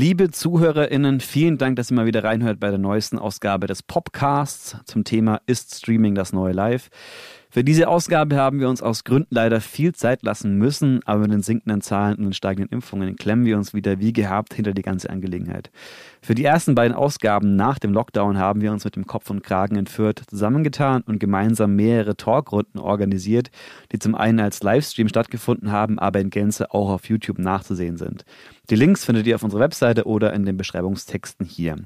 Liebe ZuhörerInnen, vielen Dank, dass ihr mal wieder reinhört bei der neuesten Ausgabe des Podcasts zum Thema Ist Streaming das neue Live? Für diese Ausgabe haben wir uns aus Gründen leider viel Zeit lassen müssen, aber mit den sinkenden Zahlen und den steigenden Impfungen klemmen wir uns wieder wie gehabt hinter die ganze Angelegenheit. Für die ersten beiden Ausgaben nach dem Lockdown haben wir uns mit dem Kopf und Kragen entführt zusammengetan und gemeinsam mehrere Talkrunden organisiert, die zum einen als Livestream stattgefunden haben, aber in Gänze auch auf YouTube nachzusehen sind. Die Links findet ihr auf unserer Webseite oder in den Beschreibungstexten hier.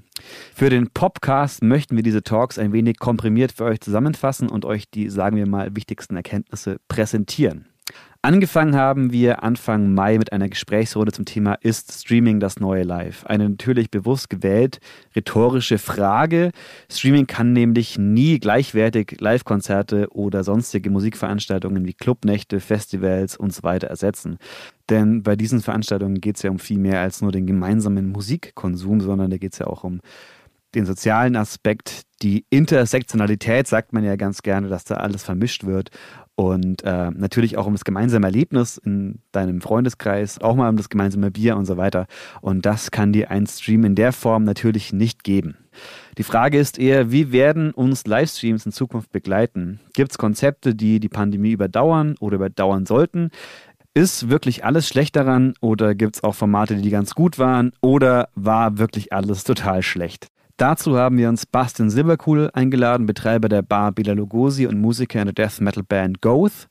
Für den Podcast möchten wir diese Talks ein wenig komprimiert für euch zusammenfassen und euch die, sagen wir mal, wichtigsten Erkenntnisse präsentieren. Angefangen haben wir Anfang Mai mit einer Gesprächsrunde zum Thema Ist Streaming das neue Live? Eine natürlich bewusst gewählt rhetorische Frage. Streaming kann nämlich nie gleichwertig Live-Konzerte oder sonstige Musikveranstaltungen wie Clubnächte, Festivals und so weiter ersetzen. Denn bei diesen Veranstaltungen geht es ja um viel mehr als nur den gemeinsamen Musikkonsum, sondern da geht es ja auch um den sozialen Aspekt, die Intersektionalität, sagt man ja ganz gerne, dass da alles vermischt wird und äh, natürlich auch um das gemeinsame Erlebnis in deinem Freundeskreis, auch mal um das gemeinsame Bier und so weiter. Und das kann dir ein Stream in der Form natürlich nicht geben. Die Frage ist eher, wie werden uns Livestreams in Zukunft begleiten? Gibt es Konzepte, die die Pandemie überdauern oder überdauern sollten? Ist wirklich alles schlecht daran oder gibt es auch Formate, die ganz gut waren oder war wirklich alles total schlecht? Dazu haben wir uns Bastian Silberkuhl eingeladen, Betreiber der Bar Bela Lugosi und Musiker in der Death Metal Band Goth.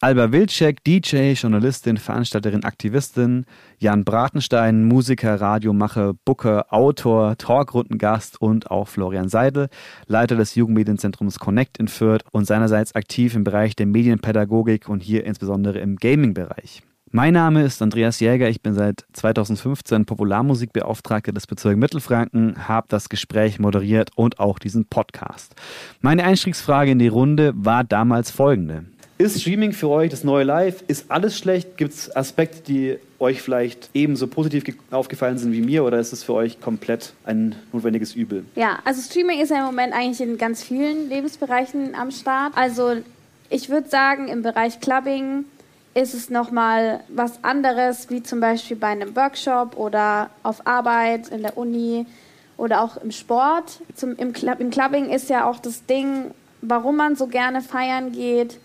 Alba Wilczek, DJ, Journalistin, Veranstalterin, Aktivistin. Jan Bratenstein, Musiker, Radiomacher, Booker, Autor, Talkrundengast und auch Florian Seidel, Leiter des Jugendmedienzentrums Connect in Fürth und seinerseits aktiv im Bereich der Medienpädagogik und hier insbesondere im Gaming-Bereich. Mein Name ist Andreas Jäger, ich bin seit 2015 Popularmusikbeauftragter des Bezirks Mittelfranken, habe das Gespräch moderiert und auch diesen Podcast. Meine Einstiegsfrage in die Runde war damals folgende. Ist Streaming für euch das neue Live? Ist alles schlecht? Gibt es Aspekte, die euch vielleicht ebenso positiv aufgefallen sind wie mir oder ist es für euch komplett ein notwendiges Übel? Ja, also Streaming ist ja im Moment eigentlich in ganz vielen Lebensbereichen am Start. Also ich würde sagen, im Bereich Clubbing ist es nochmal was anderes, wie zum Beispiel bei einem Workshop oder auf Arbeit, in der Uni oder auch im Sport. Zum, im, Club, Im Clubbing ist ja auch das Ding, warum man so gerne feiern geht,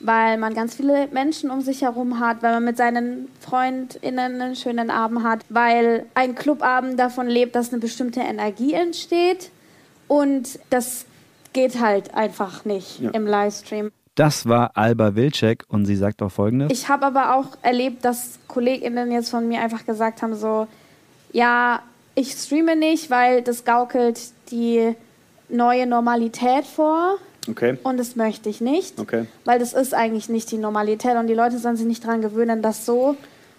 weil man ganz viele Menschen um sich herum hat, weil man mit seinen FreundInnen einen schönen Abend hat, weil ein Clubabend davon lebt, dass eine bestimmte Energie entsteht und das geht halt einfach nicht ja. im Livestream. Das war Alba Wilczek und sie sagt auch folgendes. Ich habe aber auch erlebt, dass KollegInnen jetzt von mir einfach gesagt haben, so, ja, ich streame nicht, weil das gaukelt die neue Normalität vor. Okay. Und das möchte ich nicht. Okay. Weil das ist eigentlich nicht die Normalität und die Leute sollen sich nicht daran gewöhnen, dass so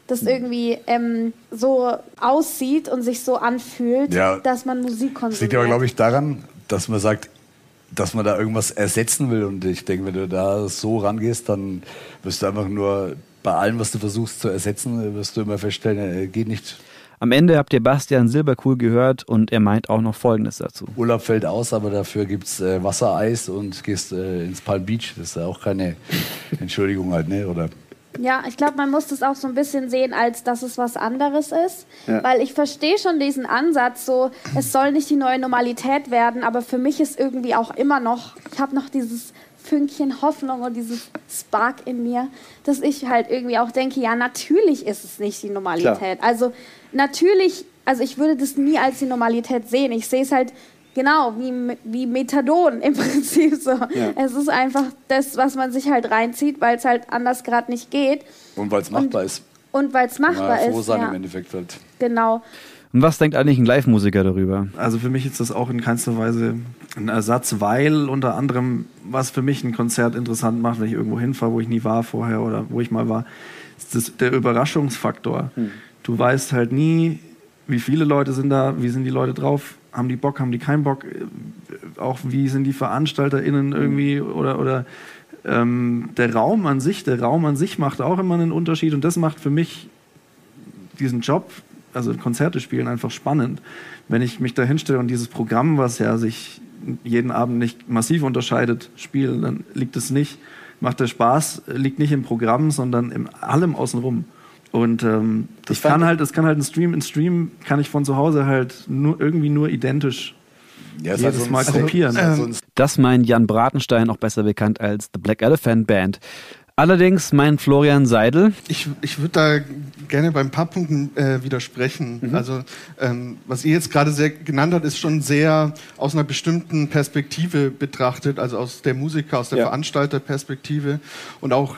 das hm. irgendwie ähm, so aussieht und sich so anfühlt, ja, dass man Musik konsumiert. Das liegt aber, glaube ich, daran, dass man sagt, dass man da irgendwas ersetzen will. Und ich denke, wenn du da so rangehst, dann wirst du einfach nur bei allem, was du versuchst zu ersetzen, wirst du immer feststellen, äh, geht nicht. Am Ende habt ihr Bastian Silberkuhl gehört und er meint auch noch Folgendes dazu. Urlaub fällt aus, aber dafür gibt es äh, Wassereis und gehst äh, ins Palm Beach. Das ist ja auch keine Entschuldigung halt, ne? Oder ja, ich glaube, man muss das auch so ein bisschen sehen, als dass es was anderes ist. Ja. Weil ich verstehe schon diesen Ansatz, so, es soll nicht die neue Normalität werden, aber für mich ist irgendwie auch immer noch, ich habe noch dieses Fünkchen Hoffnung und dieses Spark in mir, dass ich halt irgendwie auch denke, ja, natürlich ist es nicht die Normalität. Klar. Also natürlich, also ich würde das nie als die Normalität sehen. Ich sehe es halt Genau, wie, wie Methadon im Prinzip so. Ja. Es ist einfach das, was man sich halt reinzieht, weil es halt anders gerade nicht geht. Und weil es machbar ist. Und weil es machbar ja, froh ist. sein ja. im Endeffekt halt. Genau. Und was denkt eigentlich ein Live-Musiker darüber? Also für mich ist das auch in keinster Weise ein Ersatz, weil unter anderem, was für mich ein Konzert interessant macht, wenn ich irgendwo hinfahre, wo ich nie war vorher oder wo ich mal war, ist das der Überraschungsfaktor. Hm. Du weißt halt nie, wie viele Leute sind da, wie sind die Leute drauf, haben die Bock, haben die keinen Bock, auch wie sind die VeranstalterInnen irgendwie oder, oder ähm, der Raum an sich, der Raum an sich macht auch immer einen Unterschied und das macht für mich diesen Job, also Konzerte spielen, einfach spannend. Wenn ich mich da hinstelle und dieses Programm, was ja sich jeden Abend nicht massiv unterscheidet, spiele, dann liegt es nicht, macht der Spaß, liegt nicht im Programm, sondern in allem außenrum. Und ähm, das kann halt, das kann halt ein Stream, ein Stream kann ich von zu Hause halt nur irgendwie nur identisch ja, jedes halt Mal kopieren. Also, das meint Jan Bratenstein, auch besser bekannt als The Black Elephant Band. Allerdings mein Florian Seidel. Ich, ich würde da gerne bei ein paar Punkten äh, widersprechen. Mhm. Also ähm, was ihr jetzt gerade sehr genannt habt, ist schon sehr aus einer bestimmten Perspektive betrachtet, also aus der Musiker, aus der ja. Veranstalterperspektive und auch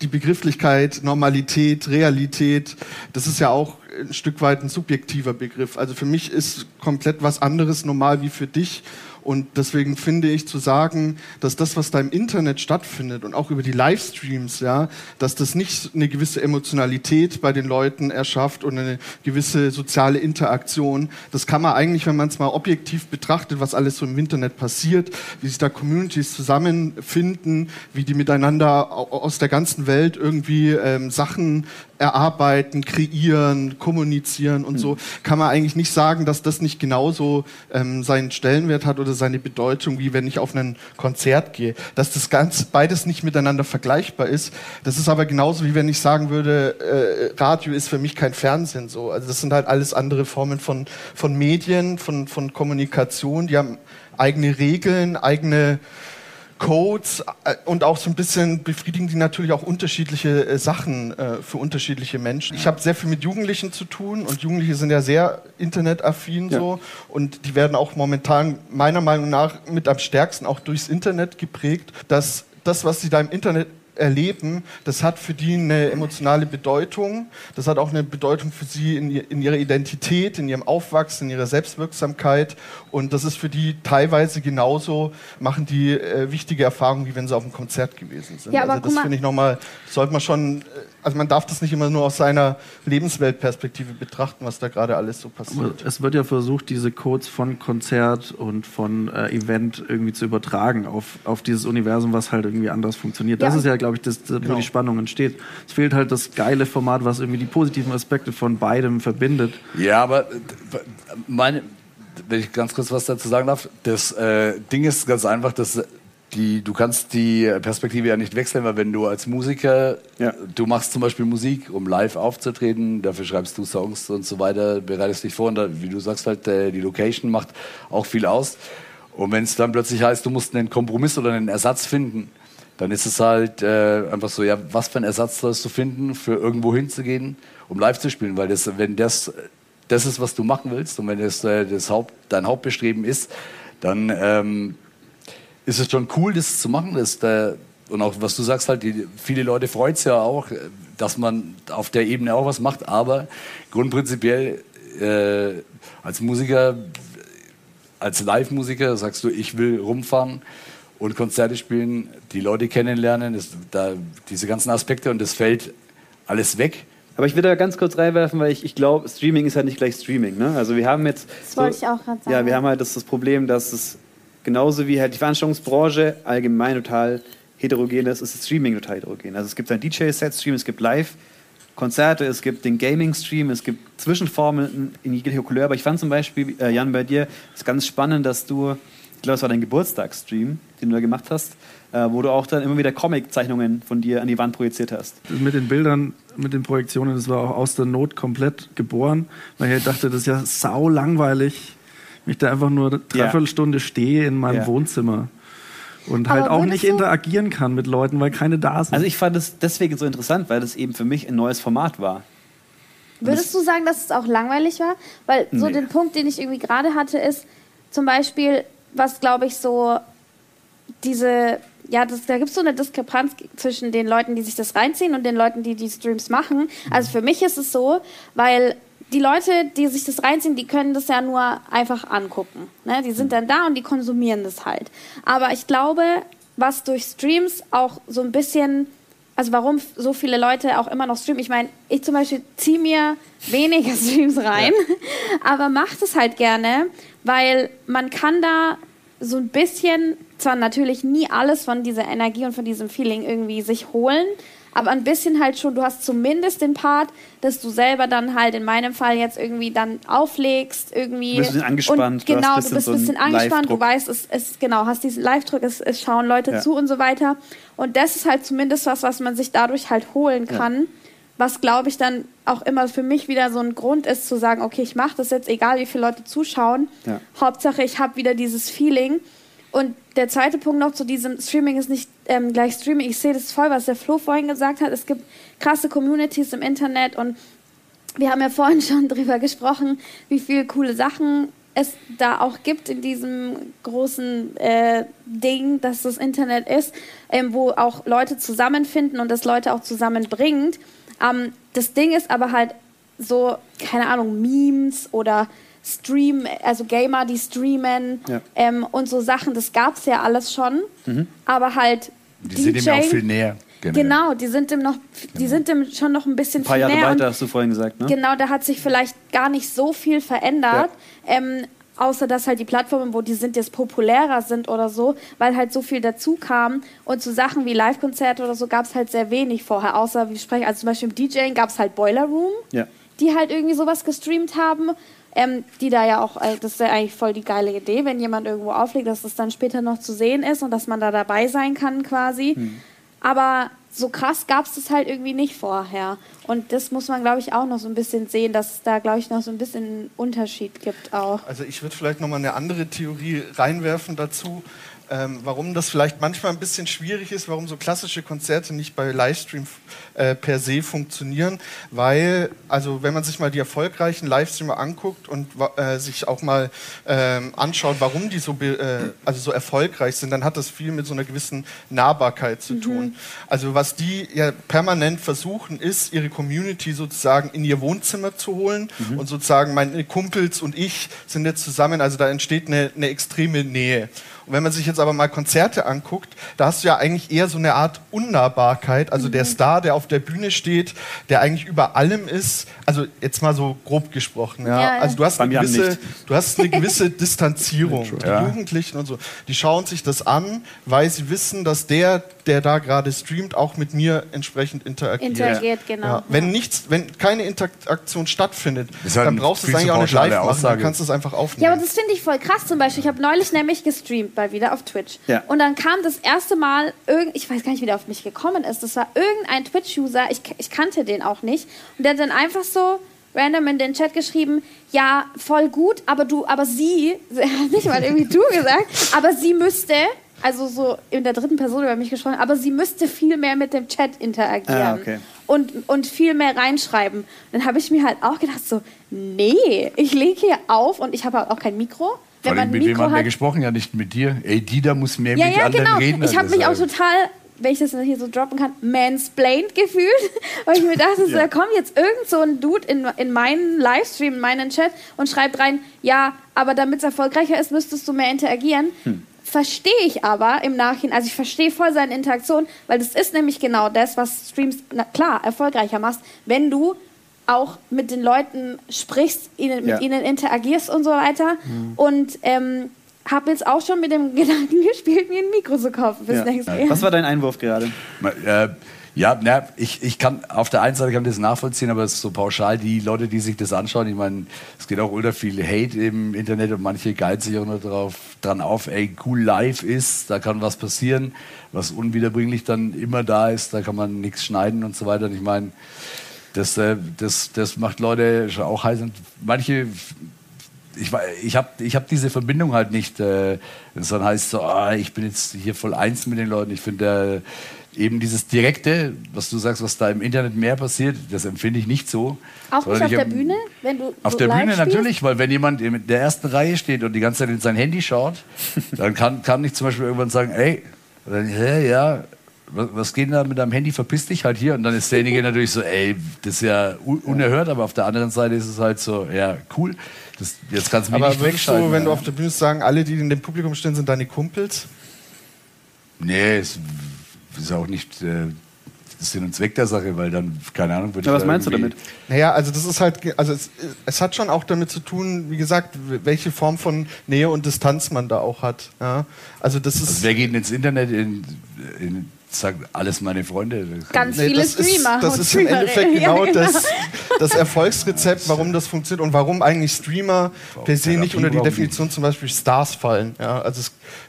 die Begrifflichkeit Normalität, Realität, das ist ja auch ein Stück weit ein subjektiver Begriff. Also für mich ist komplett was anderes normal wie für dich. Und deswegen finde ich zu sagen, dass das, was da im Internet stattfindet und auch über die Livestreams, ja, dass das nicht eine gewisse Emotionalität bei den Leuten erschafft und eine gewisse soziale Interaktion. Das kann man eigentlich, wenn man es mal objektiv betrachtet, was alles so im Internet passiert, wie sich da Communities zusammenfinden, wie die miteinander aus der ganzen Welt irgendwie ähm, Sachen erarbeiten, kreieren, kommunizieren und so, kann man eigentlich nicht sagen, dass das nicht genauso ähm, seinen Stellenwert hat oder seine Bedeutung, wie wenn ich auf ein Konzert gehe. Dass das ganz beides nicht miteinander vergleichbar ist. Das ist aber genauso wie wenn ich sagen würde, äh, Radio ist für mich kein Fernsehen so. Also das sind halt alles andere Formen von, von Medien, von, von Kommunikation, die haben eigene Regeln, eigene Codes äh, und auch so ein bisschen befriedigen die natürlich auch unterschiedliche äh, Sachen äh, für unterschiedliche Menschen. Ich habe sehr viel mit Jugendlichen zu tun und Jugendliche sind ja sehr internetaffin ja. so und die werden auch momentan meiner Meinung nach mit am stärksten auch durchs Internet geprägt, dass das, was sie da im Internet erleben, das hat für die eine emotionale Bedeutung. Das hat auch eine Bedeutung für sie in, in ihrer Identität, in ihrem Aufwachsen, in ihrer Selbstwirksamkeit. Und das ist für die teilweise genauso, machen die äh, wichtige Erfahrungen, wie wenn sie auf einem Konzert gewesen sind. Ja, also das finde ich nochmal, sollte man schon, äh, also man darf das nicht immer nur aus seiner Lebensweltperspektive betrachten, was da gerade alles so passiert. Aber es wird ja versucht, diese Codes von Konzert und von äh, Event irgendwie zu übertragen auf, auf dieses Universum, was halt irgendwie anders funktioniert. Das ist ja, glaube ich, das, wo genau. die Spannung entsteht. Es fehlt halt das geile Format, was irgendwie die positiven Aspekte von beidem verbindet. Ja, aber äh, meine, wenn ich ganz kurz was dazu sagen darf, das äh, Ding ist ganz einfach, dass die, du kannst die Perspektive ja nicht wechseln, weil wenn du als Musiker, ja. du machst zum Beispiel Musik, um live aufzutreten, dafür schreibst du Songs und so weiter, bereitest dich vor und da, wie du sagst halt, äh, die Location macht auch viel aus. Und wenn es dann plötzlich heißt, du musst einen Kompromiss oder einen Ersatz finden, dann ist es halt äh, einfach so, ja, was für einen Ersatz sollst du finden, für irgendwo hinzugehen, um live zu spielen, weil das, wenn das das ist, was du machen willst und wenn das, äh, das Haupt, dein Hauptbestreben ist, dann ähm, ist es schon cool, das zu machen. Das, der, und auch was du sagst, halt, die, viele Leute freut es ja auch, dass man auf der Ebene auch was macht, aber grundprinzipiell äh, als Musiker, als Live-Musiker sagst du, ich will rumfahren und Konzerte spielen, die Leute kennenlernen, das, da, diese ganzen Aspekte und das fällt alles weg. Aber ich will da ganz kurz reinwerfen, weil ich, ich glaube, Streaming ist halt nicht gleich Streaming. Ne? Also wir haben jetzt. Das so, wollte ich auch gerade sagen. Ja, wir haben halt das, das Problem, dass es genauso wie halt die Veranstaltungsbranche allgemein total heterogen ist, ist das Streaming total heterogen. Also es gibt ein DJ-Set-Stream, es gibt Live-Konzerte, es gibt den Gaming-Stream, es gibt Zwischenformen in jeglicher Couleur. Aber ich fand zum Beispiel, äh, Jan, bei dir ist ganz spannend, dass du, ich glaube, es war dein Geburtstagsstream, den du da gemacht hast, äh, wo du auch dann immer wieder Comic-Zeichnungen von dir an die Wand projiziert hast. Mit den Bildern, mit den Projektionen, das war auch aus der Not komplett geboren, weil ich dachte, das ist ja sau langweilig, wenn ich da einfach nur eine Dreiviertelstunde ja. stehe in meinem ja. Wohnzimmer und halt auch nicht interagieren kann mit Leuten, weil keine da sind. Also ich fand es deswegen so interessant, weil das eben für mich ein neues Format war. Würdest du sagen, dass es auch langweilig war? Weil so nee. den Punkt, den ich irgendwie gerade hatte, ist zum Beispiel, was glaube ich so diese ja, das, da gibt es so eine Diskrepanz zwischen den Leuten, die sich das reinziehen und den Leuten, die die Streams machen. Also für mich ist es so, weil die Leute, die sich das reinziehen, die können das ja nur einfach angucken. Ne? Die sind dann da und die konsumieren das halt. Aber ich glaube, was durch Streams auch so ein bisschen, also warum so viele Leute auch immer noch streamen. Ich meine, ich zum Beispiel ziehe mir weniger Streams rein, ja. aber mache es halt gerne, weil man kann da so ein bisschen zwar natürlich nie alles von dieser Energie und von diesem Feeling irgendwie sich holen, aber ein bisschen halt schon, du hast zumindest den Part, dass du selber dann halt in meinem Fall jetzt irgendwie dann auflegst, irgendwie. Du bist ein bisschen angespannt. Und genau, du, du bist ein bisschen so angespannt, du weißt, es, es genau, hast diesen Live-Druck, es, es schauen Leute ja. zu und so weiter. Und das ist halt zumindest was, was man sich dadurch halt holen kann. Ja. Was glaube ich dann auch immer für mich wieder so ein Grund ist zu sagen, okay, ich mache das jetzt, egal wie viele Leute zuschauen. Ja. Hauptsache, ich habe wieder dieses Feeling. Und der zweite Punkt noch zu diesem Streaming ist nicht ähm, gleich Streaming. Ich sehe das voll, was der Flo vorhin gesagt hat. Es gibt krasse Communities im Internet und wir haben ja vorhin schon drüber gesprochen, wie viele coole Sachen es da auch gibt in diesem großen äh, Ding, dass das Internet ist, ähm, wo auch Leute zusammenfinden und das Leute auch zusammenbringt. Ähm, das Ding ist aber halt so, keine Ahnung, Memes oder Stream, also Gamer, die streamen Ja. ähm, und so Sachen, das gab es ja alles schon, aber halt Die sind ihm ja auch viel näher. generell. Genau, die sind dem noch, die sind dem schon noch ein bisschen Ein paar Jahre näher und weiter, hast du vorhin gesagt, ne? Genau, da hat sich vielleicht gar nicht so viel verändert. Ähm, außer dass halt die Plattformen, wo die sind, jetzt populärer sind oder so, weil halt so viel dazu kam. Und zu Sachen wie Live-Konzerte oder so gab es halt sehr wenig vorher. Außer, wie ich spreche, also zum Beispiel im DJing gab es halt Boiler Room, Ja. die halt irgendwie sowas gestreamt haben. Ähm, die da ja auch, äh, das ist ja eigentlich voll die geile Idee, wenn jemand irgendwo auflegt, dass das dann später noch zu sehen ist und dass man da dabei sein kann quasi. Aber so krass gab es das halt irgendwie nicht vorher. Und das muss man, glaube ich, auch noch so ein bisschen sehen, dass es da, glaube ich, noch so ein bisschen einen Unterschied gibt auch. Also ich würde vielleicht nochmal eine andere Theorie reinwerfen dazu, ähm, warum das vielleicht manchmal ein bisschen schwierig ist, warum so klassische Konzerte nicht bei Livestream äh, per se funktionieren, weil, also wenn man sich mal die erfolgreichen Livestreamer anguckt und äh, sich auch mal ähm, anschaut, warum die so, äh, also so erfolgreich sind, dann hat das viel mit so einer gewissen Nahbarkeit zu tun. Also was die ja permanent versuchen, ist, ihre Community sozusagen in ihr Wohnzimmer zu holen und sozusagen meine Kumpels und ich sind jetzt zusammen, also da entsteht eine, eine extreme Nähe. Wenn man sich jetzt aber mal Konzerte anguckt, da hast du ja eigentlich eher so eine Art Unnahbarkeit. Also der Star, der auf der Bühne steht, der eigentlich über allem ist. Also jetzt mal so grob gesprochen. Ja. Ja, ja. Also du hast, eine gewisse, du hast eine gewisse Distanzierung. Die Ja. Jugendlichen und so, die schauen sich das an, weil sie wissen, dass der, der da gerade streamt, auch mit mir entsprechend interagiert. Interagiert, genau. Ja. Wenn nichts, wenn keine Interaktion stattfindet, halt dann brauchst du es eigentlich auch nicht live machen, dann kannst du es einfach aufnehmen. Ja, aber das finde ich voll krass zum Beispiel. Ich habe neulich nämlich gestreamt mal wieder auf Twitch. Ja. Und dann kam das erste Mal, irgend, ich weiß gar nicht, wie der auf mich gekommen ist. Das war irgendein Twitch-User, ich, ich kannte den auch nicht. Und der hat dann einfach so random in den Chat geschrieben, ja, voll gut, aber du, aber sie, er hat nicht mal irgendwie du gesagt, aber sie müsste, also so in der dritten Person über mich gesprochen, aber sie müsste viel mehr mit dem Chat interagieren. Ah, okay. Und, und viel mehr reinschreiben. Dann habe ich mir halt auch gedacht, so, nee, ich lege hier auf und ich habe halt auch kein Mikro. Vor Wenn allem man mit ein wem Mikro haben wir gesprochen? Ja, nicht mit dir. Ey, die da muss mehr ja, mit ja, anderen genau. reden. Ich habe mich auch total, wenn ich das hier so droppen kann, mansplained gefühlt. Weil ich mir dachte, so, da kommt jetzt irgend so ein Dude in, in meinen Livestream, in meinen Chat und schreibt rein, ja, aber damit es erfolgreicher ist, müsstest du mehr interagieren. Hm. Verstehe ich aber im Nachhinein, also ich verstehe voll seine Interaktion, weil das ist nämlich genau das, was Streams, na klar, erfolgreicher machst, wenn du auch mit den Leuten sprichst, ihnen, Ja. mit ihnen interagierst und so weiter. Und ähm, habe jetzt auch schon mit dem Gedanken gespielt, mir ein Mikro zu kaufen fürs Ja. nächste Jahr. Was war dein Einwurf gerade? Äh, ja, na, ich, ich kann auf der einen Seite kann ich das nachvollziehen, aber es ist so pauschal, die Leute, die sich das anschauen, ich meine, es geht auch ultra viel Hate im Internet und manche geilen sich auch nur drauf, dran auf, ey, cool live ist, da kann was passieren, was unwiederbringlich dann immer da ist, da kann man nichts schneiden und so weiter. Und ich meine, das, äh, das, das macht Leute schon auch heiß und manche ich, ich habe ich hab diese Verbindung halt nicht. Äh, dann heißt, so, ah, ich bin jetzt hier voll eins mit den Leuten. Ich finde äh, eben dieses Direkte, was du sagst, was da im Internet mehr passiert, das empfinde ich nicht so. Auch nicht Sondern auf der Bühne, wenn du Auf so der Bühne spielst? natürlich, weil wenn jemand in der ersten Reihe steht und die ganze Zeit in sein Handy schaut, dann kann, kann ich zum Beispiel irgendwann sagen, ey, dann, hä, ja, was, geht denn da mit deinem Handy? Verpiss dich halt hier. Und dann ist derjenige natürlich so, ey, das ist ja un- unerhört, aber auf der anderen Seite ist es halt so, ja, cool. Das, jetzt kannst du mich Aber nicht würdest du, wenn du ja. auf der Bühne sagen, alle, die in dem Publikum stehen, sind deine Kumpels? Nee, es ist auch nicht äh, Sinn und Zweck der Sache, weil dann, keine Ahnung, würde Ja, ich was da meinst du damit? Naja, also das ist halt, also es, es hat schon auch damit zu tun, wie gesagt, welche Form von Nähe und Distanz man da auch hat. Ja? Also das ist, Also wer geht denn ins Internet in, in sagen alles meine Freunde. Ganz Nee, viele das Streamer. Ist, das ist im. Endeffekt genau Ja, das, das Erfolgsrezept, warum das funktioniert und warum eigentlich Streamer per se nicht unter die. Definition zum Beispiel Stars fallen. Ja, also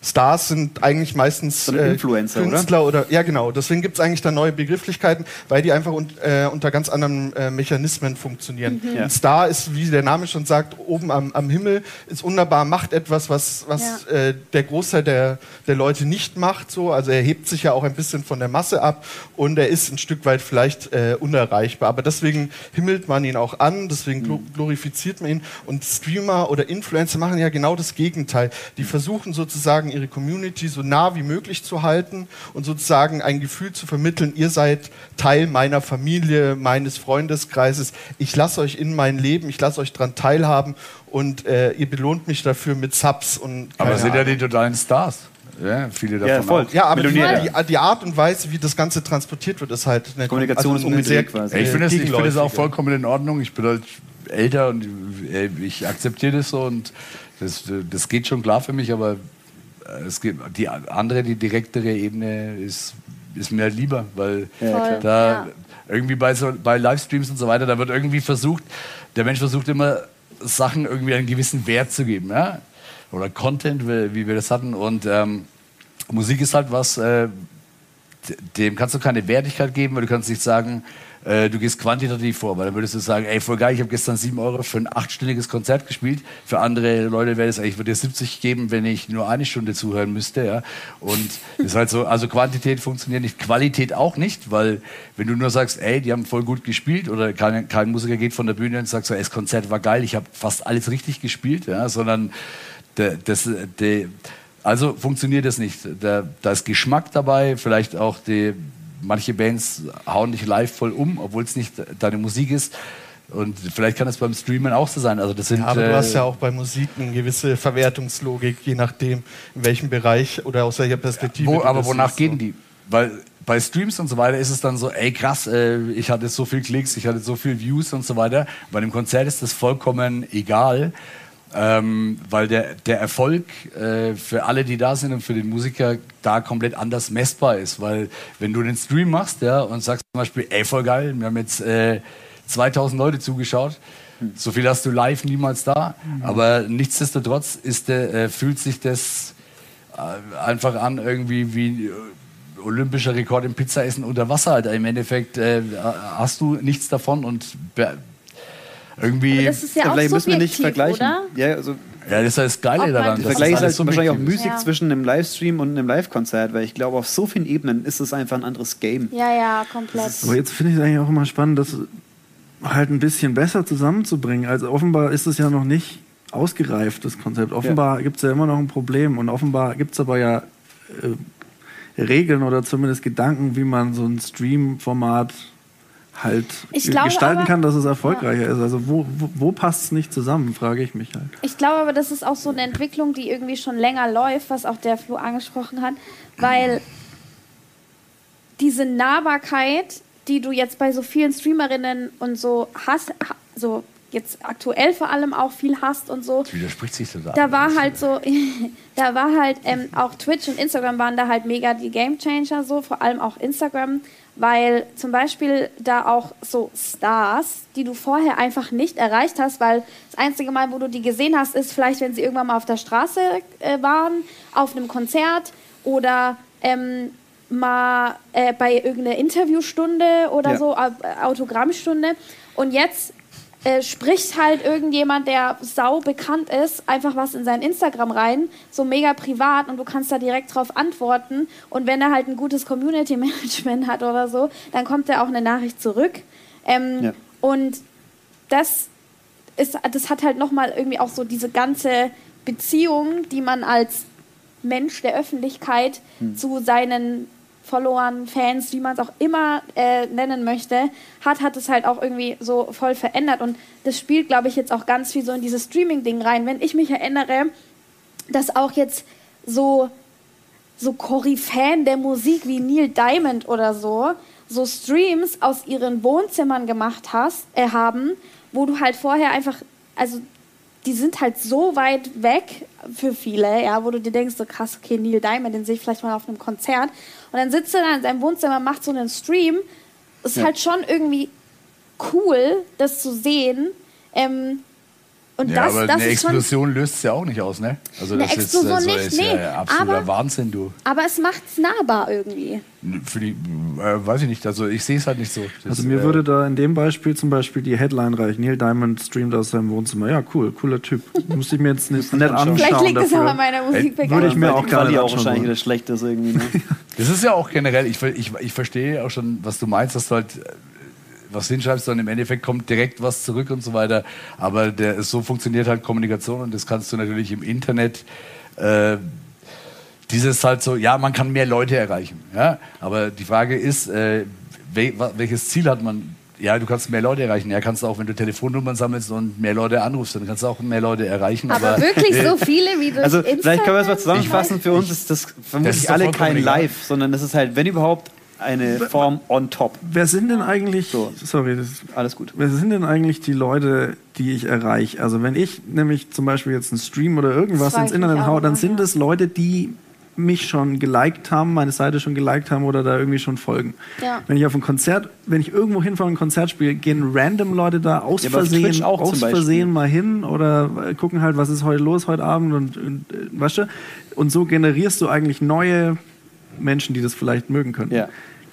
Stars sind eigentlich meistens So eine Influencer, oder? Künstler oder? ja genau. Deswegen gibt es eigentlich da neue Begrifflichkeiten, weil die einfach un, äh, unter ganz anderen äh, Mechanismen funktionieren. Ja. Ein Star ist, wie der Name schon sagt, oben am, am Himmel, ist wunderbar, macht etwas, was, was Ja. äh, der Großteil der, der Leute nicht macht. So. Also er hebt sich ja auch ein bisschen von der Masse ab und er ist ein Stück weit vielleicht äh, unerreichbar. Aber deswegen himmelt man ihn auch an, deswegen glo glorifiziert man ihn. Und Streamer oder Influencer machen ja genau das Gegenteil. Die versuchen sozusagen ihre Community so nah wie möglich zu halten und sozusagen ein Gefühl zu vermitteln, ihr seid Teil meiner Familie, meines Freundeskreises. Ich lasse euch in mein Leben, ich lasse euch daran teilhaben und äh, ihr belohnt mich dafür mit Subs und Aber sind ja die totalen Stars. Ja, viele davon Ja, voll. auch. Ja, aber die, die, die Art und Weise, wie das Ganze transportiert wird, ist halt eine Kommunikation ist eine umgedreht quasi. Ich finde das, ich finde das auch vollkommen in Ordnung. Ich bin halt älter und ich akzeptiere das so und das, das geht schon klar für mich, aber es geht, die andere, die direktere Ebene ist, ist mir halt lieber, weil Ja, da ja. irgendwie bei, so, bei Livestreams und so weiter, da wird irgendwie versucht, der Mensch versucht immer Sachen irgendwie einen gewissen Wert zu geben, ja? Oder Content, wie wir das hatten und ähm, Musik ist halt was, äh, dem kannst du keine Wertigkeit geben, weil du kannst nicht sagen, äh, du gehst quantitativ vor, weil dann würdest du sagen, ey, voll geil, ich habe gestern 7 Euro für ein achtstündiges Konzert gespielt. Für andere Leute wäre das, ey, ich würde dir 70 geben, wenn ich nur eine Stunde zuhören müsste, ja. Und das ist halt so, also Quantität funktioniert nicht, Qualität auch nicht, weil wenn du nur sagst, ey, die haben voll gut gespielt oder kein, kein Musiker geht von der Bühne und sagt so, ey, das Konzert war geil, ich habe fast alles richtig gespielt, ja, sondern der, das, der, also funktioniert das nicht. Da, da ist Geschmack dabei, vielleicht auch die, manche Bands hauen dich live voll um, obwohl es nicht deine Musik ist. Und vielleicht kann es beim Streamen auch so sein. Also das sind, Ja, aber äh, du hast ja auch bei Musik eine gewisse Verwertungslogik, je nachdem, in welchem Bereich oder aus welcher Perspektive. Wo, aber das wonach gehen so. die? Weil bei Streams und so weiter ist es dann so, ey krass, äh, ich hatte so viel Klicks, ich hatte so viel Views und so weiter. Bei einem Konzert ist das vollkommen egal, ähm, weil der, der Erfolg äh, für alle, die da sind und für den Musiker da komplett anders messbar ist. Weil wenn du den Stream machst ja, und sagst zum Beispiel, ey voll geil, wir haben jetzt äh, 2000 Leute zugeschaut, so viel hast du live niemals da, aber nichtsdestotrotz ist der, äh, fühlt sich das äh, einfach an irgendwie wie äh, olympischer Rekord im Pizzaessen unter Wasser. Halt. Im Endeffekt äh, hast du nichts davon und irgendwie. Aber das ist ja auch Vielleicht müssen wir nicht vergleichen. oder? Ja, also ja, das ist ja das Geile daran. Der das Vergleich ist halt wahrscheinlich auch müßig Ja. zwischen einem Livestream und einem Live-Konzert, weil ich glaube, auf so vielen Ebenen ist es einfach ein anderes Game. Ja, ja, komplett. Aber jetzt finde ich es eigentlich auch immer spannend, das halt ein bisschen besser zusammenzubringen. Also offenbar ist es ja noch nicht ausgereift, das Konzept. Offenbar gibt es ja immer noch ein Problem und offenbar gibt es aber ja äh, Regeln oder zumindest Gedanken, wie man so ein Stream-Format halt glaube gestalten aber- kann, dass es erfolgreicher ist. Also wo, wo, wo passt es nicht zusammen, frage ich mich halt. Ich glaube aber, das ist auch so eine Entwicklung, die irgendwie schon länger läuft, was auch der Flo angesprochen hat, weil diese Nahbarkeit, die du jetzt bei so vielen Streamerinnen und so hast, ha- so jetzt aktuell vor allem auch viel hast und so, Das widerspricht sich total. da war halt so, da war halt ähm, auch Twitch und Instagram waren da halt mega die Gamechanger so, vor allem auch Instagram, weil zum Beispiel da auch so Stars, die du vorher einfach nicht erreicht hast, weil das einzige Mal, wo du die gesehen hast, ist vielleicht, wenn sie irgendwann mal auf der Straße äh, waren, auf einem Konzert oder ähm, mal äh, bei irgendeiner Interviewstunde oder Ja. so, äh, Autogrammstunde. Und jetzt äh, spricht halt irgendjemand, der sau bekannt ist, einfach was in sein Instagram rein, so mega privat und du kannst da direkt drauf antworten. Und wenn er halt ein gutes Community Management hat oder so, dann kommt er auch eine Nachricht zurück. Ähm, Ja. Und das ist, das hat halt nochmal irgendwie auch so diese ganze Beziehung, die man als Mensch der Öffentlichkeit zu seinen Followern, Fans, wie man es auch immer äh, nennen möchte, hat, hat es halt auch irgendwie so voll verändert. Und das spielt, glaube ich, jetzt auch ganz viel so in dieses Streaming-Ding rein. Wenn ich mich erinnere, dass auch jetzt so, so Koryphäen der Musik wie Neil Diamond oder so, so Streams aus ihren Wohnzimmern gemacht hast, äh, haben, wo du halt vorher einfach, also die sind halt so weit weg für viele, ja, wo du dir denkst, so krass, okay, Neil Diamond, den sehe ich vielleicht mal auf einem Konzert. Und dann sitzt er da in seinem Wohnzimmer, macht so einen Stream. Ist Ja. halt schon irgendwie cool, das zu sehen. Ähm, und Ja, das, aber das eine. Explosion löst es ja auch nicht aus, ne? Also Eine das Explosion ist, also, nicht, ist ja nee, absoluter aber- Wahnsinn, du. Aber es macht es nahbar irgendwie. Für die, äh, weiß ich nicht, also ich sehe es halt nicht so. Das, Also mir äh, würde da in dem Beispiel zum Beispiel die Headline reichen. Neil Diamond streamt aus seinem Wohnzimmer. Ja, cool, cooler Typ. Musste ich mir jetzt nicht, nicht anschauen Vielleicht liegt es an meiner Musikbegeisterung. würde ich mir auch gerne Quali auch anschauen wahrscheinlich wieder schlecht ist irgendwie. Ne? Das ist ja auch generell, ich, ich, ich verstehe auch schon, was du meinst, dass du halt was hinschreibst, dann im Endeffekt kommt direkt was zurück und so weiter. Aber der, so funktioniert halt Kommunikation und das kannst du natürlich im Internet. Äh, dieses halt so, ja, man kann mehr Leute erreichen. Ja? Aber die Frage ist, äh, wel, welches Ziel hat man? Ja, du kannst mehr Leute erreichen. Ja, kannst du auch, wenn du Telefonnummern sammelst und mehr Leute anrufst, dann kannst du auch mehr Leute erreichen. Aber, wirklich so viele wie durch Also Instagram? vielleicht können wir es mal zusammenfassen. Für uns ist das vermutlich ist doch alle kein. Live, sondern das ist halt, wenn überhaupt, eine Form on top. Wer sind denn eigentlich, So. sorry, das, Alles gut. wer sind denn eigentlich die Leute, die ich erreiche? Also wenn ich nämlich zum Beispiel jetzt einen Stream oder irgendwas ins Internet haue, dann sind ja. es Leute, die mich schon geliked haben, meine Seite schon geliked haben oder da irgendwie schon folgen. Ja. Wenn ich auf ein Konzert, wenn ich irgendwo hinfahre und ein Konzert spiele, gehen random Leute da aus Ja, Versehen, aus. Versehen mal hin oder äh, gucken halt, was ist heute los heute Abend und, und äh, weißt du? Und so generierst du eigentlich neue Menschen, die das vielleicht mögen können. Ja.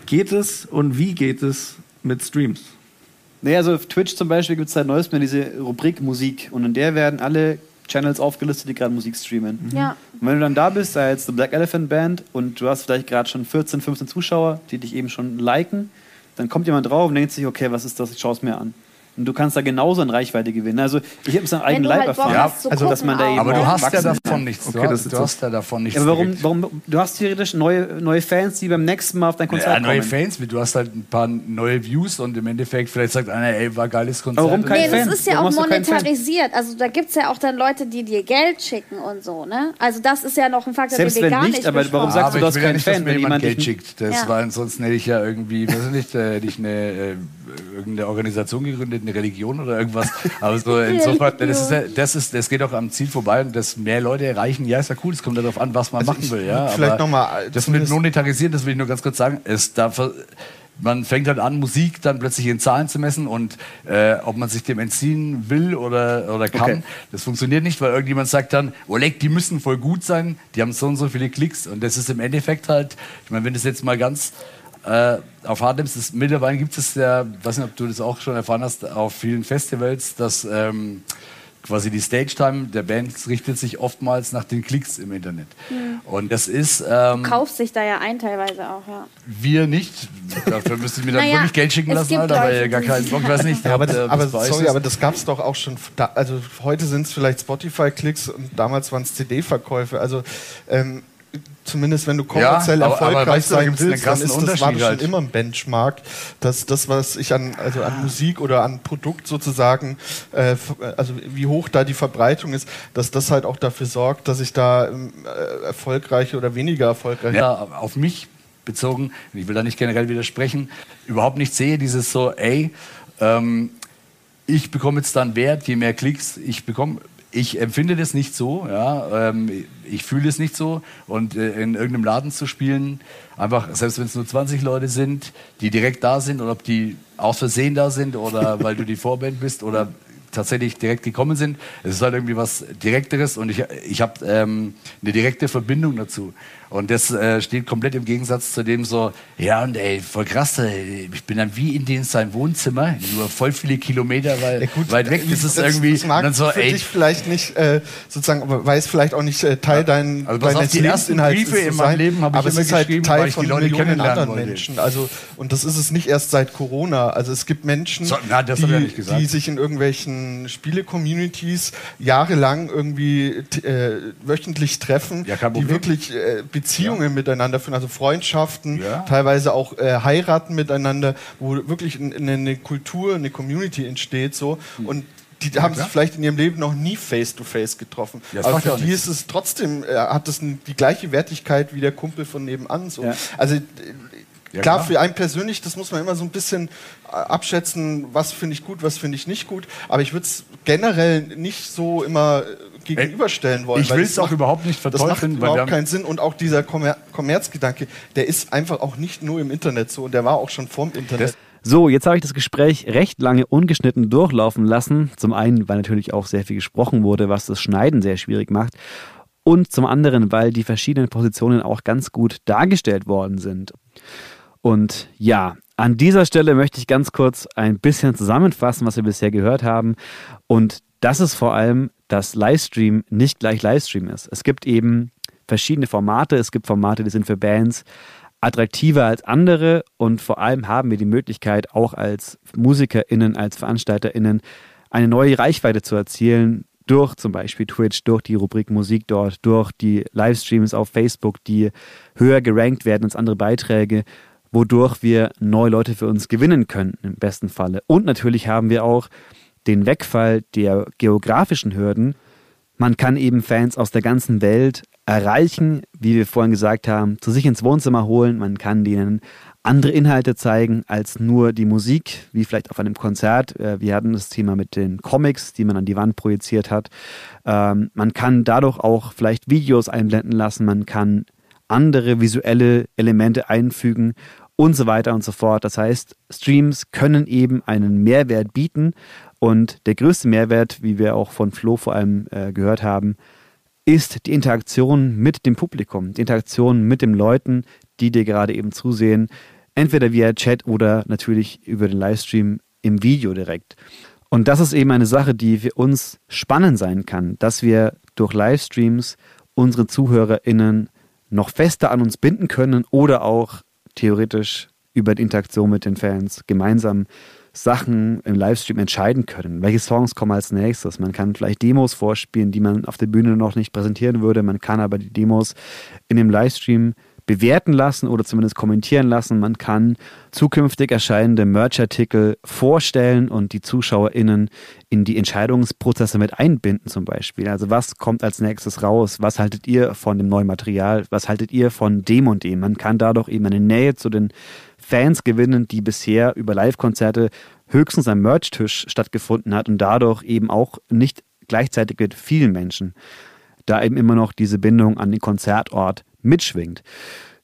Geht es und wie geht es mit Streams? Nee, also auf Twitch zum Beispiel gibt es seit neuestem diese Rubrik Musik und in der werden alle Channels aufgelistet, die gerade Musik streamen. Ja. Und wenn du dann da bist, jetzt The Black Elephant Band und du hast vielleicht gerade schon 14, 15 Zuschauer, die dich eben schon liken, dann kommt jemand drauf und denkt sich, okay, was ist das? Ich schaue es mir an. Und du kannst da genauso an Reichweite gewinnen. Also ich habe es am eigenen du Leib halt erfahren. zu also, dass man da eben Aber du hast ja wachsen kann. davon nichts. Okay, du das du hast ja davon nichts. Ja, aber warum, warum, du hast theoretisch neue, neue Fans, die beim nächsten Mal auf dein Konzert Ja, neue kommen. Fans, du hast halt ein paar neue Views und im Endeffekt vielleicht sagt einer, ey, war geiles Konzert. warum kein Nee, Fan? das ist ja Warum auch monetarisiert. Also da gibt es ja auch dann Leute, die dir Geld schicken und so, ne? Also das ist ja noch ein Faktor, Selbst den wir gar nicht, nicht aber besprochen warum Ja, sagst aber du, du hast ja keinen Fan, mir wenn jemand Geld schickt. Das Ja. war ansonsten hätte ich ja irgendwie, weiß ich nicht, äh, hätte ich eine äh, irgendeine Organisation gegründet, eine Religion oder irgendwas. Aber so insofern, das ist, ja- das ist, das geht auch am Ziel vorbei und das mehr Leute erreichen. Ja, ist ja cool. Es kommt ja darauf an, was man Also machen ich- will. Ja, vielleicht aber noch mal, äh, das mit monetarisieren, das will ich nur ganz kurz sagen. Ist da man fängt halt an, Musik dann plötzlich in Zahlen zu messen und äh, ob man sich dem entziehen will oder, oder kann. Okay. Das funktioniert nicht, weil irgendjemand sagt dann, Oleg, die müssen voll gut sein, die haben so und so viele Klicks. Und das ist im Endeffekt halt, ich meine, wenn du es jetzt mal ganz äh, auf hart nimmst, das, mittlerweile gibt es ja, weiß nicht, ob du das auch schon erfahren hast, auf vielen Festivals, dass ähm, quasi die Stage-Time der Bands richtet sich oftmals nach den Klicks im Internet. Und das ist, ähm, Kauft sich da ja ein teilweise auch, ja. wir nicht. Dafür müsste ich mir dann Naja, wirklich Geld schicken lassen, Alter, weil ihr gar keinen Bock, weiß nicht. Ja, aber das, äh, aber, sorry, ist. aber das gab es doch auch schon. Da, also heute sind es vielleicht Spotify-Klicks und damals waren es CD-Verkäufe. Also ähm, zumindest wenn du kommerziell Ja, aber- aber erfolgreich weißt du, sein willst, dann ist das, war halt. immer ein Benchmark, dass das, was ich an, also an Musik oder an Produkt sozusagen, äh, also wie hoch da die Verbreitung ist, dass das halt auch dafür sorgt, dass ich da ähm, äh, erfolgreiche oder weniger erfolgreich ja, auf mich bezogen, ich will da nicht generell widersprechen, überhaupt nicht sehe, dieses so, ey, ähm, ich bekomme jetzt dann Wert, je mehr Klicks ich bekomme. Ich empfinde das nicht so, ja, ähm, ich fühle es nicht so und äh, in irgendeinem Laden zu spielen, einfach, selbst wenn es nur 20 Leute sind, die direkt da sind oder ob die aus Versehen da sind oder weil du die Vorband bist oder tatsächlich direkt gekommen sind. Es ist halt irgendwie was Direkteres und ich, ich habe ähm, eine direkte Verbindung dazu. Und das äh, steht komplett im Gegensatz zu dem so, ja und ey, voll krass, ey, ich bin dann wie in den sein Wohnzimmer, nur voll viele Kilometer weil, Ja, gut, weit weg. äh, Das ist irgendwie das mag und dann so, für ey, dich vielleicht nicht äh, sozusagen, weil es vielleicht auch nicht äh, Teil dein, also pass auf, deines die ersten Briefe in meinem sein, Leben habe ich aber es immer ist halt geschrieben, Teil weil ich die von Leute Millionen kennenlernen anderen wollte. Menschen. Also und das ist es nicht erst seit Corona. Also es gibt Menschen, So, na, das ich ja die, die sich in irgendwelchen Spiele-Communities jahrelang irgendwie äh, wöchentlich treffen, Ja, die wirklich äh, Beziehungen miteinander führen, also Freundschaften, Ja. teilweise auch äh, heiraten miteinander, wo wirklich eine, eine Kultur, eine Community entsteht so und die haben sich klar. vielleicht in ihrem Leben noch nie face to face getroffen. Ja, das aber ja für die nichts. ist es trotzdem, äh, hat es n- die gleiche Wertigkeit wie der Kumpel von nebenan. So. Ja. Also äh, Ja, klar, klar, für einen persönlich, das muss man immer so ein bisschen äh, abschätzen, was finde ich gut, was finde ich nicht gut. Aber ich würde es generell nicht so immer äh, gegenüberstellen wollen. Ich will es auch überhaupt nicht verteufeln. Das macht überhaupt keinen Sinn. Und auch dieser Kommer Kommerzgedanke, der ist einfach auch nicht nur im Internet so und der war auch schon vorm Internet. So, jetzt habe ich das Gespräch recht lange ungeschnitten durchlaufen lassen. Zum einen, weil natürlich auch sehr viel gesprochen wurde, was das Schneiden sehr schwierig macht. Und zum anderen, weil die verschiedenen Positionen auch ganz gut dargestellt worden sind. Und ja, an dieser Stelle möchte ich ganz kurz ein bisschen zusammenfassen, was wir bisher gehört haben. Und das ist vor allem, dass Livestream nicht gleich Livestream ist. Es gibt eben verschiedene Formate. Es gibt Formate, die sind für Bands attraktiver als andere und vor allem haben wir die Möglichkeit, auch als MusikerInnen, als VeranstalterInnen eine neue Reichweite zu erzielen, durch zum Beispiel Twitch, durch die Rubrik Musik dort, durch die Livestreams auf Facebook, die höher gerankt werden als andere Beiträge, wodurch wir neue Leute für uns gewinnen können, im besten Falle. Und natürlich haben wir auch den Wegfall der geografischen Hürden. Man kann eben Fans aus der ganzen Welt erreichen, wie wir vorhin gesagt haben, zu sich ins Wohnzimmer holen. Man kann denen andere Inhalte zeigen als nur die Musik, wie vielleicht auf einem Konzert. Äh, wir hatten das Thema mit den Comics, die man an die Wand projiziert hat. Ähm, man kann dadurch auch vielleicht Videos einblenden lassen. Man kann andere visuelle Elemente einfügen und so weiter und so fort. Das heißt, Streams können eben einen Mehrwert bieten und der größte Mehrwert, wie wir auch von Flo vor allem äh, gehört haben, ist die Interaktion mit dem Publikum, die Interaktion mit den Leuten, die dir gerade eben zusehen, entweder via Chat oder natürlich über den Livestream im Video direkt. Und das ist eben eine Sache, die für uns spannend sein kann, dass wir durch Livestreams unsere ZuhörerInnen noch fester an uns binden können oder auch theoretisch über die Interaktion mit den Fans gemeinsam Sachen im Livestream entscheiden können. Welche Songs kommen als nächstes? Man kann vielleicht Demos vorspielen, die man auf der Bühne noch nicht präsentieren würde. Man kann aber die Demos in dem Livestream bewerten lassen oder zumindest kommentieren lassen. Man kann zukünftig erscheinende Merch-Artikel vorstellen und die ZuschauerInnen in die Entscheidungsprozesse mit einbinden zum Beispiel. Also was kommt als nächstes raus? Was haltet ihr von dem neuen Material? Was haltet ihr von dem und dem? Man kann dadurch eben eine Nähe zu den Fans gewinnen, die bisher über Live-Konzerte höchstens am Merch-Tisch stattgefunden hat und dadurch eben auch nicht gleichzeitig mit vielen Menschen, da eben immer noch diese Bindung an den Konzertort mitschwingt.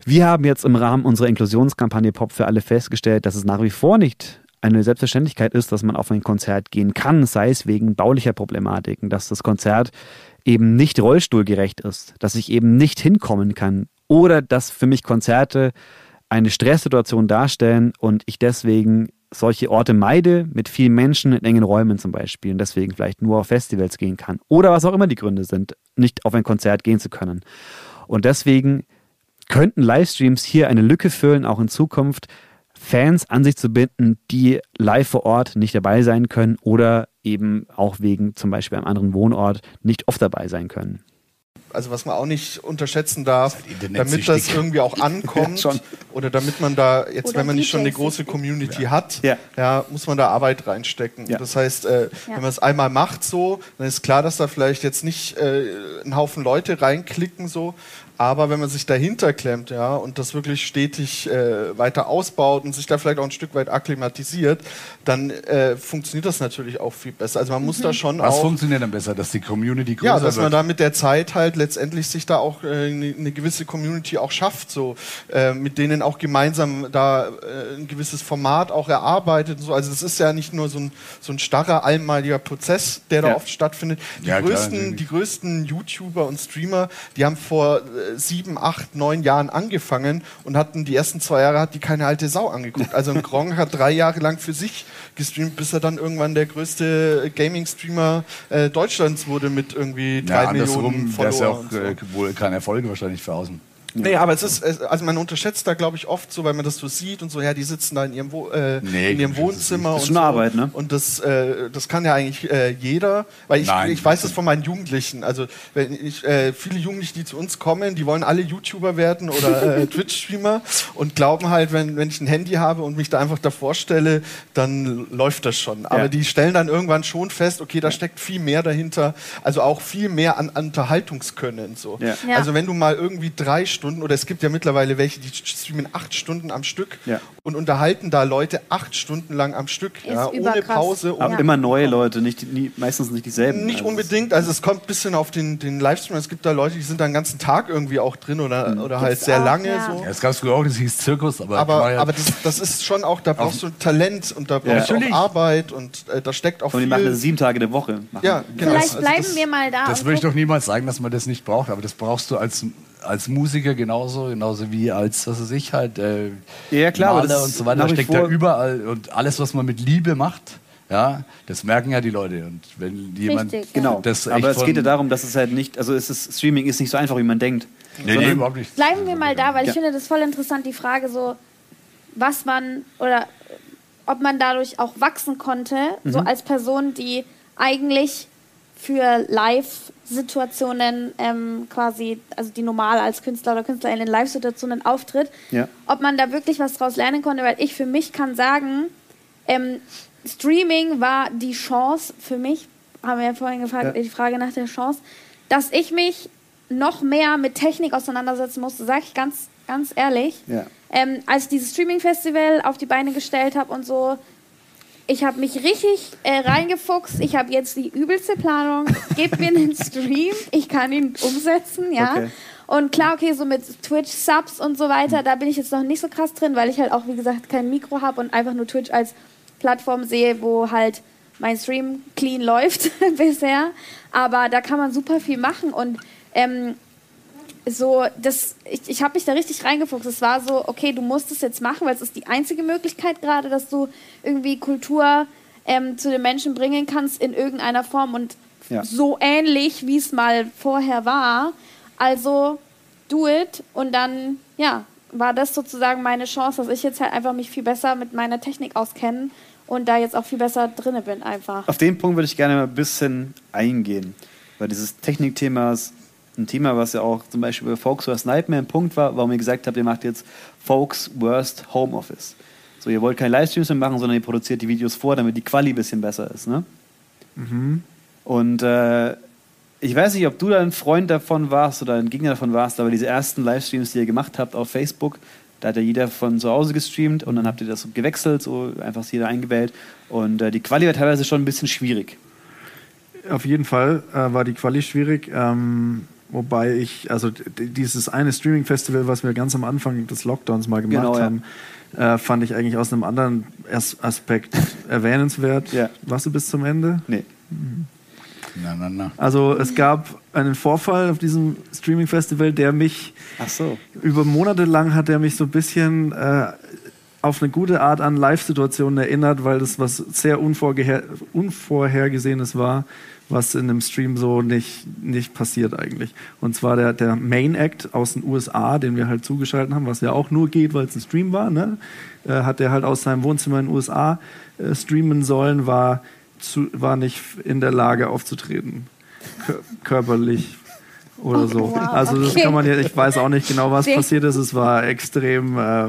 Wir haben jetzt im Rahmen unserer Inklusionskampagne Pop für alle festgestellt, dass es nach wie vor nicht eine Selbstverständlichkeit ist, dass man auf ein Konzert gehen kann, sei es wegen baulicher Problematiken, dass das Konzert eben nicht rollstuhlgerecht ist, dass ich eben nicht hinkommen kann oder dass für mich Konzerte eine Stresssituation darstellen und ich deswegen solche Orte meide, mit vielen Menschen in engen Räumen zum Beispiel und deswegen vielleicht nur auf Festivals gehen kann oder was auch immer die Gründe sind, nicht auf ein Konzert gehen zu können. Und deswegen könnten Livestreams hier eine Lücke füllen, auch in Zukunft, Fans an sich zu binden, die live vor Ort nicht dabei sein können oder eben auch wegen zum Beispiel einem anderen Wohnort nicht oft dabei sein können also was man auch nicht unterschätzen darf, damit das irgendwie auch ankommt ja, oder damit man da jetzt, oder wenn man nicht schon eine große Community ja. hat, ja. ja. muss man da Arbeit reinstecken. Das heißt, äh, wenn man es einmal macht so, dann ist klar, dass da vielleicht jetzt nicht äh, ein Haufen Leute reinklicken so, aber wenn man sich dahinter klemmt, ja, und das wirklich stetig äh, weiter ausbaut und sich da vielleicht auch ein Stück weit akklimatisiert, dann äh, funktioniert das natürlich auch viel besser. Also man mhm. muss da mhm. schon Was auch, funktioniert dann besser, dass die Community größer Ja, dass wird? man da mit der Zeit halt letztendlich sich da auch äh, eine, eine gewisse Community auch schafft, so äh, mit denen auch gemeinsam da äh, ein gewisses Format auch erarbeitet. Und so. Also das ist ja nicht nur so ein, so ein starrer einmaliger Prozess, der da oft stattfindet. Die ja, größten, klar, die größten YouTuber und Streamer, die haben vor äh, sieben, acht, neun Jahren angefangen und hatten die ersten zwei Jahre hat die keine alte Sau angeguckt. Also ein Gronk hat drei Jahre lang für sich gestreamt, bis er dann irgendwann der größte Gaming-Streamer äh, Deutschlands wurde mit irgendwie drei ja, Millionen Followern. Das ist ja auch so. äh, wohl kein Erfolg wahrscheinlich für außen. Nee, aber es ist, also man unterschätzt da, glaube ich, oft so, weil man das so sieht und so, ja, die sitzen da in ihrem, Wo äh, nee, in ihrem Wohnzimmer. Das ist schon so. Arbeit, ne? Und das, äh, das kann ja eigentlich äh, jeder, weil ich, Nein, ich weiß das von meinen Jugendlichen. Also wenn ich, äh, viele Jugendliche, die zu uns kommen, die wollen alle YouTuber werden oder äh, Twitch-Streamer und glauben halt, wenn, wenn ich ein Handy habe und mich da einfach davor stelle, dann läuft das schon. Aber ja. die stellen dann irgendwann schon fest, okay, da steckt viel mehr dahinter, also auch viel mehr an, an Unterhaltungskönnen. So. Ja. Ja. Also wenn du mal irgendwie drei Stunden Stunden oder es gibt ja mittlerweile welche, die streamen acht Stunden am Stück Ja. und unterhalten da Leute acht Stunden lang am Stück, ja, ohne. Pause. Aber Ohne immer neue Leute, nicht, die- nie, meistens nicht dieselben. nicht Also es- unbedingt, also es kommt ein bisschen auf den, den Livestream. Es gibt da Leute, die sind da den ganzen Tag irgendwie auch drin oder, oder halt sehr auch, lange ja. so. Ja, es gab früher auch, das hieß Zirkus, aber, Aber, aber das, das ist schon auch, da brauchst du Talent und da brauchst du Arbeit und äh, da steckt auch Und die viel. machen das sieben Tage die Woche. Machen. ja, genau. Vielleicht Also bleiben das- wir mal da. Das und würde ich doch niemals sagen, dass man das nicht braucht, aber das brauchst du als, als Musiker genauso, genauso wie als, was weiß ich, halt, äh, Ja, klar, Maler das und so weiter, da steckt ja überall und alles, was man mit Liebe macht, ja, das merken ja die Leute und wenn jemand Richtig, ja. Genau. das aber es geht ja darum, dass es halt nicht, also es ist, Streaming ist nicht so einfach, wie man denkt. nee, nee, überhaupt nicht. Bleiben wir mal da, weil Ja. ich finde das voll interessant, die Frage so, was man oder ob man dadurch auch wachsen konnte, so Mhm. als Person, die eigentlich für Live-Situationen ähm, quasi, also die normal als Künstler oder Künstlerin in Live-Situationen auftritt, Ja. ob man da wirklich was draus lernen konnte, weil ich für mich kann sagen, ähm, Streaming war die Chance für mich, haben wir ja vorhin gefragt, Ja. die Frage nach der Chance, dass ich mich noch mehr mit Technik auseinandersetzen musste, sage ich ganz, ganz ehrlich. Ja. Ähm, als ich dieses Streaming-Festival auf die Beine gestellt habe und so, ich habe mich richtig äh, reingefuchst. Ich habe jetzt die übelste Planung. Gebt mir einen Stream, ich kann ihn umsetzen, ja. Okay. Und klar, okay, so mit Twitch-Subs und so weiter, da bin ich jetzt noch nicht so krass drin, weil ich halt auch, wie gesagt, kein Mikro habe und einfach nur Twitch als Plattform sehe, wo halt mein Stream clean läuft bisher. Aber da kann man super viel machen und ähm, so, das, ich, ich habe mich da richtig reingefuchst. Es war so, okay, du musst es jetzt machen, weil es ist die einzige Möglichkeit gerade, dass du irgendwie Kultur ähm, zu den Menschen bringen kannst in irgendeiner Form und Ja. so ähnlich, wie es mal vorher war. Also do it und dann, ja, war das sozusagen meine Chance, dass ich jetzt halt einfach mich viel besser mit meiner Technik auskenne und da jetzt auch viel besser drinne bin einfach. Auf den Punkt würde ich gerne mal ein bisschen eingehen, weil dieses Technikthema ist ein Thema, was ja auch zum Beispiel bei Folks Worst Nightmare ein Punkt war, warum ihr gesagt habt, ihr macht jetzt Folks Worst Home Office. So, ihr wollt keine Livestreams mehr machen, sondern ihr produziert die Videos vor, damit die Quali ein bisschen besser ist, ne? Und äh, ich weiß nicht, ob du da ein Freund davon warst oder ein Gegner davon warst, aber diese ersten Livestreams, die ihr gemacht habt auf Facebook, da hat ja jeder von zu Hause gestreamt und dann habt ihr das so gewechselt, so einfach jeder eingewählt. Und äh, die Quali war teilweise schon ein bisschen schwierig. Auf jeden Fall äh, war die Quali schwierig. Ähm, wobei ich, also dieses eine Streaming-Festival, was wir ganz am Anfang des Lockdowns mal gemacht Genau, ja. haben, äh, fand ich eigentlich aus einem anderen As Aspekt erwähnenswert. Ja. Warst du bis zum Ende? Nee. Na, na, na. Also es gab einen Vorfall auf diesem Streaming-Festival, der mich Ach so. über Monate lang hat er mich so ein bisschen äh, auf eine gute Art an Live-Situationen erinnert, weil das was sehr unvorgeher Unvorhergesehenes war, was in einem Stream so nicht, nicht passiert eigentlich. Und zwar der, der Main Act aus den USA, den wir halt zugeschaltet haben, was ja auch nur geht, weil es ein Stream war, ne? äh, hat er halt aus seinem Wohnzimmer in den USA äh, streamen sollen, war, zu, war nicht in der Lage aufzutreten. Kör körperlich oder so. Wow, also das okay. kann man ja, ich weiß auch nicht genau, was passiert ist. Es war extrem äh,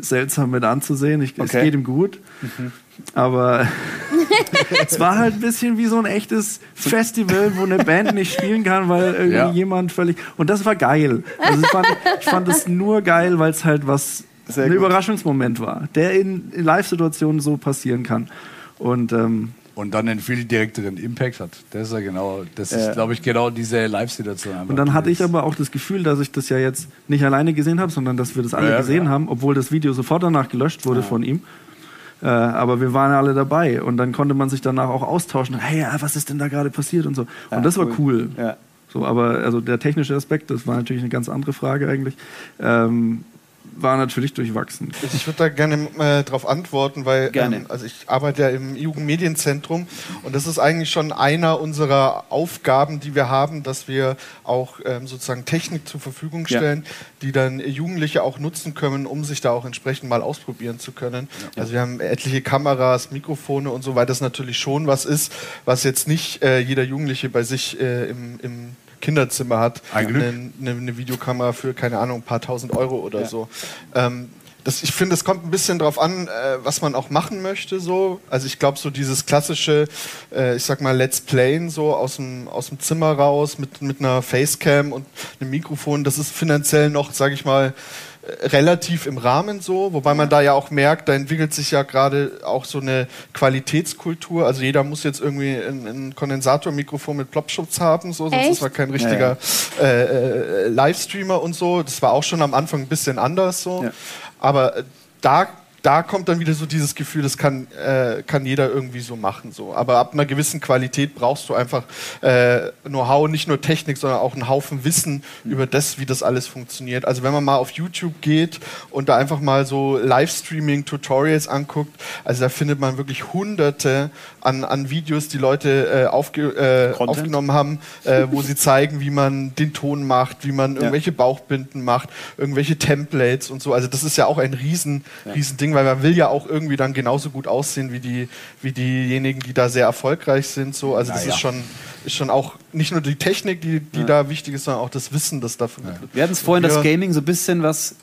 seltsam mit anzusehen. Ich, Es Okay. geht ihm gut. Aber es war halt ein bisschen wie so ein echtes Festival, wo eine Band nicht spielen kann, weil irgendwie Ja. jemand völlig. Und das war geil. Also ich fand, ich fand es nur geil, weil es halt was Sehr ein. Überraschungsmoment war, der in, in Live-Situationen so passieren kann. Und ähm, Und dann einen viel direkteren Impact hat. Das ist ja genau, das Ja. ist, glaube ich, genau diese Live-Situation. Und dann hatte ich aber auch das Gefühl, dass ich das ja jetzt nicht alleine gesehen habe, sondern dass wir das alle Ja, ja, gesehen klar. haben, obwohl das Video sofort danach gelöscht wurde von ihm. Äh, aber wir waren alle dabei und dann konnte man sich danach auch austauschen. Hey, ja, was ist denn da gerade passiert und so. Ja, und das war cool. cool. Ja. So, aber also der technische Aspekt, das war natürlich eine ganz andere Frage eigentlich, ähm, war natürlich durchwachsen. Ich würde da gerne äh, darauf antworten, weil. Ähm, also ich arbeite ja im Jugendmedienzentrum und das ist eigentlich schon einer unserer Aufgaben, die wir haben, dass wir auch ähm, sozusagen Technik zur Verfügung Ja. stellen, die dann Jugendliche auch nutzen können, um sich da auch entsprechend mal ausprobieren zu können. Also wir haben etliche Kameras, Mikrofone und so, weil das natürlich schon was ist, was jetzt nicht äh, jeder Jugendliche bei sich äh, im, im Kinderzimmer hat. Eine, eine, eine Videokamera für, keine Ahnung, ein paar tausend Euro oder Ja. so. Ähm, das, ich finde, es kommt ein bisschen drauf an, äh, was man auch machen möchte. So. Also ich glaube, so dieses klassische, äh, ich sag mal, Let's Playen so aus dem, aus dem Zimmer raus mit, mit einer Facecam und einem Mikrofon, das ist finanziell noch, sage ich mal, relativ im Rahmen so, wobei man da ja auch merkt, da entwickelt sich ja gerade auch so eine Qualitätskultur. Also jeder muss jetzt irgendwie ein, ein Kondensatormikrofon mit Plopschutz haben, so, sonst Echt? ist man kein richtiger Äh, äh, Livestreamer und so. Das war auch schon am Anfang ein bisschen anders so. Ja. Aber da, da kommt dann wieder so dieses Gefühl, das kann, äh, kann jeder irgendwie so machen. So. Aber ab einer gewissen Qualität brauchst du einfach äh, Know-how, nicht nur Technik, sondern auch einen Haufen Wissen über das, wie das alles funktioniert. Also wenn man mal auf YouTube geht und da einfach mal so Livestreaming-Tutorials anguckt, also da findet man wirklich hunderte an, an Videos, die Leute äh, aufge, äh, aufgenommen haben, äh, wo sie zeigen, wie man den Ton macht, wie man irgendwelche Bauchbinden macht, irgendwelche Templates und so. Also das ist ja auch ein riesen, riesen Ding, weil man will ja auch irgendwie dann genauso gut aussehen wie die, wie diejenigen, die da sehr erfolgreich sind. So. Also das Naja. ist schon, ist schon auch nicht nur die Technik, die, die da wichtig ist, sondern auch das Wissen, das da vermittelt wird. Wir hatten es vorhin, dass Ja. Gaming so ein bisschen was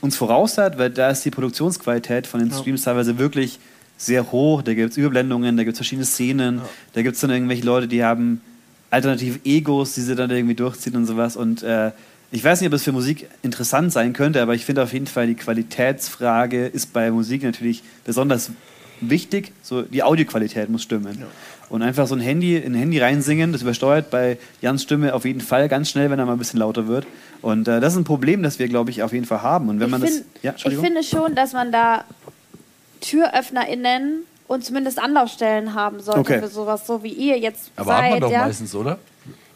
uns voraus hat, weil da ist die Produktionsqualität von den Streams teilweise wirklich sehr hoch. Da gibt es Überblendungen, da gibt es verschiedene Szenen, da gibt es dann irgendwelche Leute, die haben alternative Egos, die sie dann irgendwie durchziehen und sowas. Und äh, ich weiß nicht, ob es für Musik interessant sein könnte, aber ich finde auf jeden Fall, die Qualitätsfrage ist bei Musik natürlich besonders wichtig. So, die Audioqualität muss stimmen. Und einfach so ein Handy, in ein Handy reinsingen, das übersteuert bei Jans Stimme auf jeden Fall ganz schnell, wenn er mal ein bisschen lauter wird. Und äh, das ist ein Problem, das wir, glaube ich, auf jeden Fall haben. Und wenn man ich, das. find, Ja, ich finde schon, dass man da TüröffnerInnen und zumindest Anlaufstellen haben sollte Okay. für sowas, so wie ihr jetzt Aber seid. hat man doch ja. meistens, oder?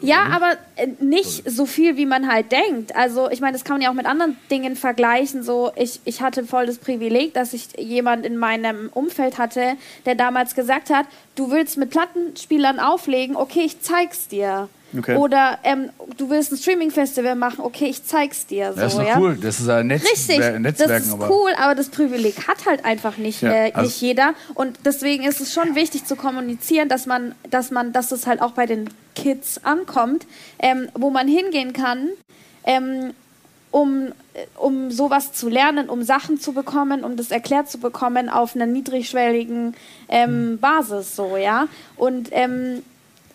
Ja, aber äh, nicht so viel, wie man halt denkt. Also ich meine, das kann man ja auch mit anderen Dingen vergleichen. So, ich, ich hatte voll das Privileg, dass ich jemand in meinem Umfeld hatte, der damals gesagt hat, du willst mit Plattenspielern auflegen, okay, ich zeig's dir. Okay. Oder ähm, du willst ein Streaming-Festival machen, okay, ich zeig's dir. So, Das ist doch ja? cool. Das ist ein Netz Richtig, Wer- Netzwerken. das ist aber cool, aber das Privileg hat halt einfach nicht, Ja, äh, also- nicht jeder. Und deswegen ist es schon wichtig zu kommunizieren, dass man, dass man, dass es halt auch bei den Kids ankommt, ähm, wo man hingehen kann, ähm, um, äh, um sowas zu lernen, um Sachen zu bekommen, um das erklärt zu bekommen auf einer niedrigschwelligen ähm, Basis, so, ja. Und ähm,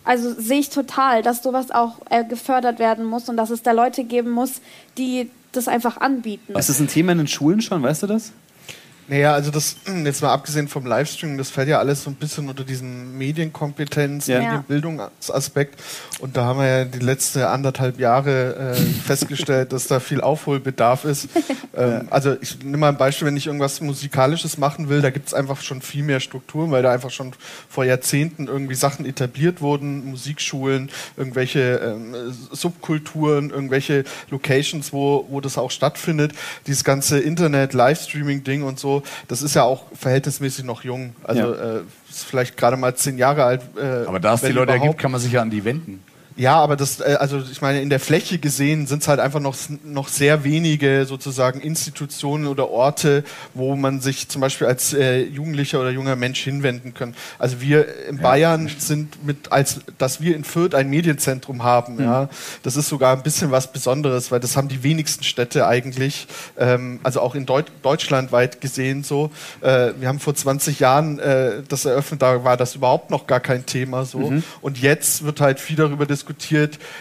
also sehe ich total, dass sowas auch äh, gefördert werden muss und dass es da Leute geben muss, die das einfach anbieten. Ist das ein Thema in den Schulen schon, weißt du das? Naja, also das, jetzt mal abgesehen vom Livestreaming, das fällt ja alles so ein bisschen unter diesen Medienkompetenz, Ja. Medienbildungsaspekt. Und da haben wir ja die letzten anderthalb Jahre äh, festgestellt, dass da viel Aufholbedarf ist. ähm, also ich nehme mal ein Beispiel, wenn ich irgendwas Musikalisches machen will, da gibt es einfach schon viel mehr Strukturen, weil da einfach schon vor Jahrzehnten irgendwie Sachen etabliert wurden, Musikschulen, irgendwelche ähm, Subkulturen, irgendwelche Locations, wo, wo das auch stattfindet. Dieses ganze Internet, Livestreaming-Ding und so, das ist ja auch verhältnismäßig noch jung. Also äh, ist vielleicht gerade mal zehn Jahre alt. Äh, aber da es die Leute überhaupt. ergibt, kann man sich ja an die wenden. Ja, aber das, äh, also ich meine, in der Fläche gesehen sind es halt einfach noch, noch sehr wenige sozusagen Institutionen oder Orte, wo man sich zum Beispiel als äh, Jugendlicher oder junger Mensch hinwenden kann. Also wir in Bayern sind mit, als dass wir in Fürth ein Medienzentrum haben, ja, das ist sogar ein bisschen was Besonderes, weil das haben die wenigsten Städte eigentlich, ähm, also auch in Deut Deutschland weit gesehen so. Äh, wir haben vor 20 Jahren äh, das eröffnet, da war das überhaupt noch gar kein Thema so. Und jetzt wird halt viel darüber diskutiert,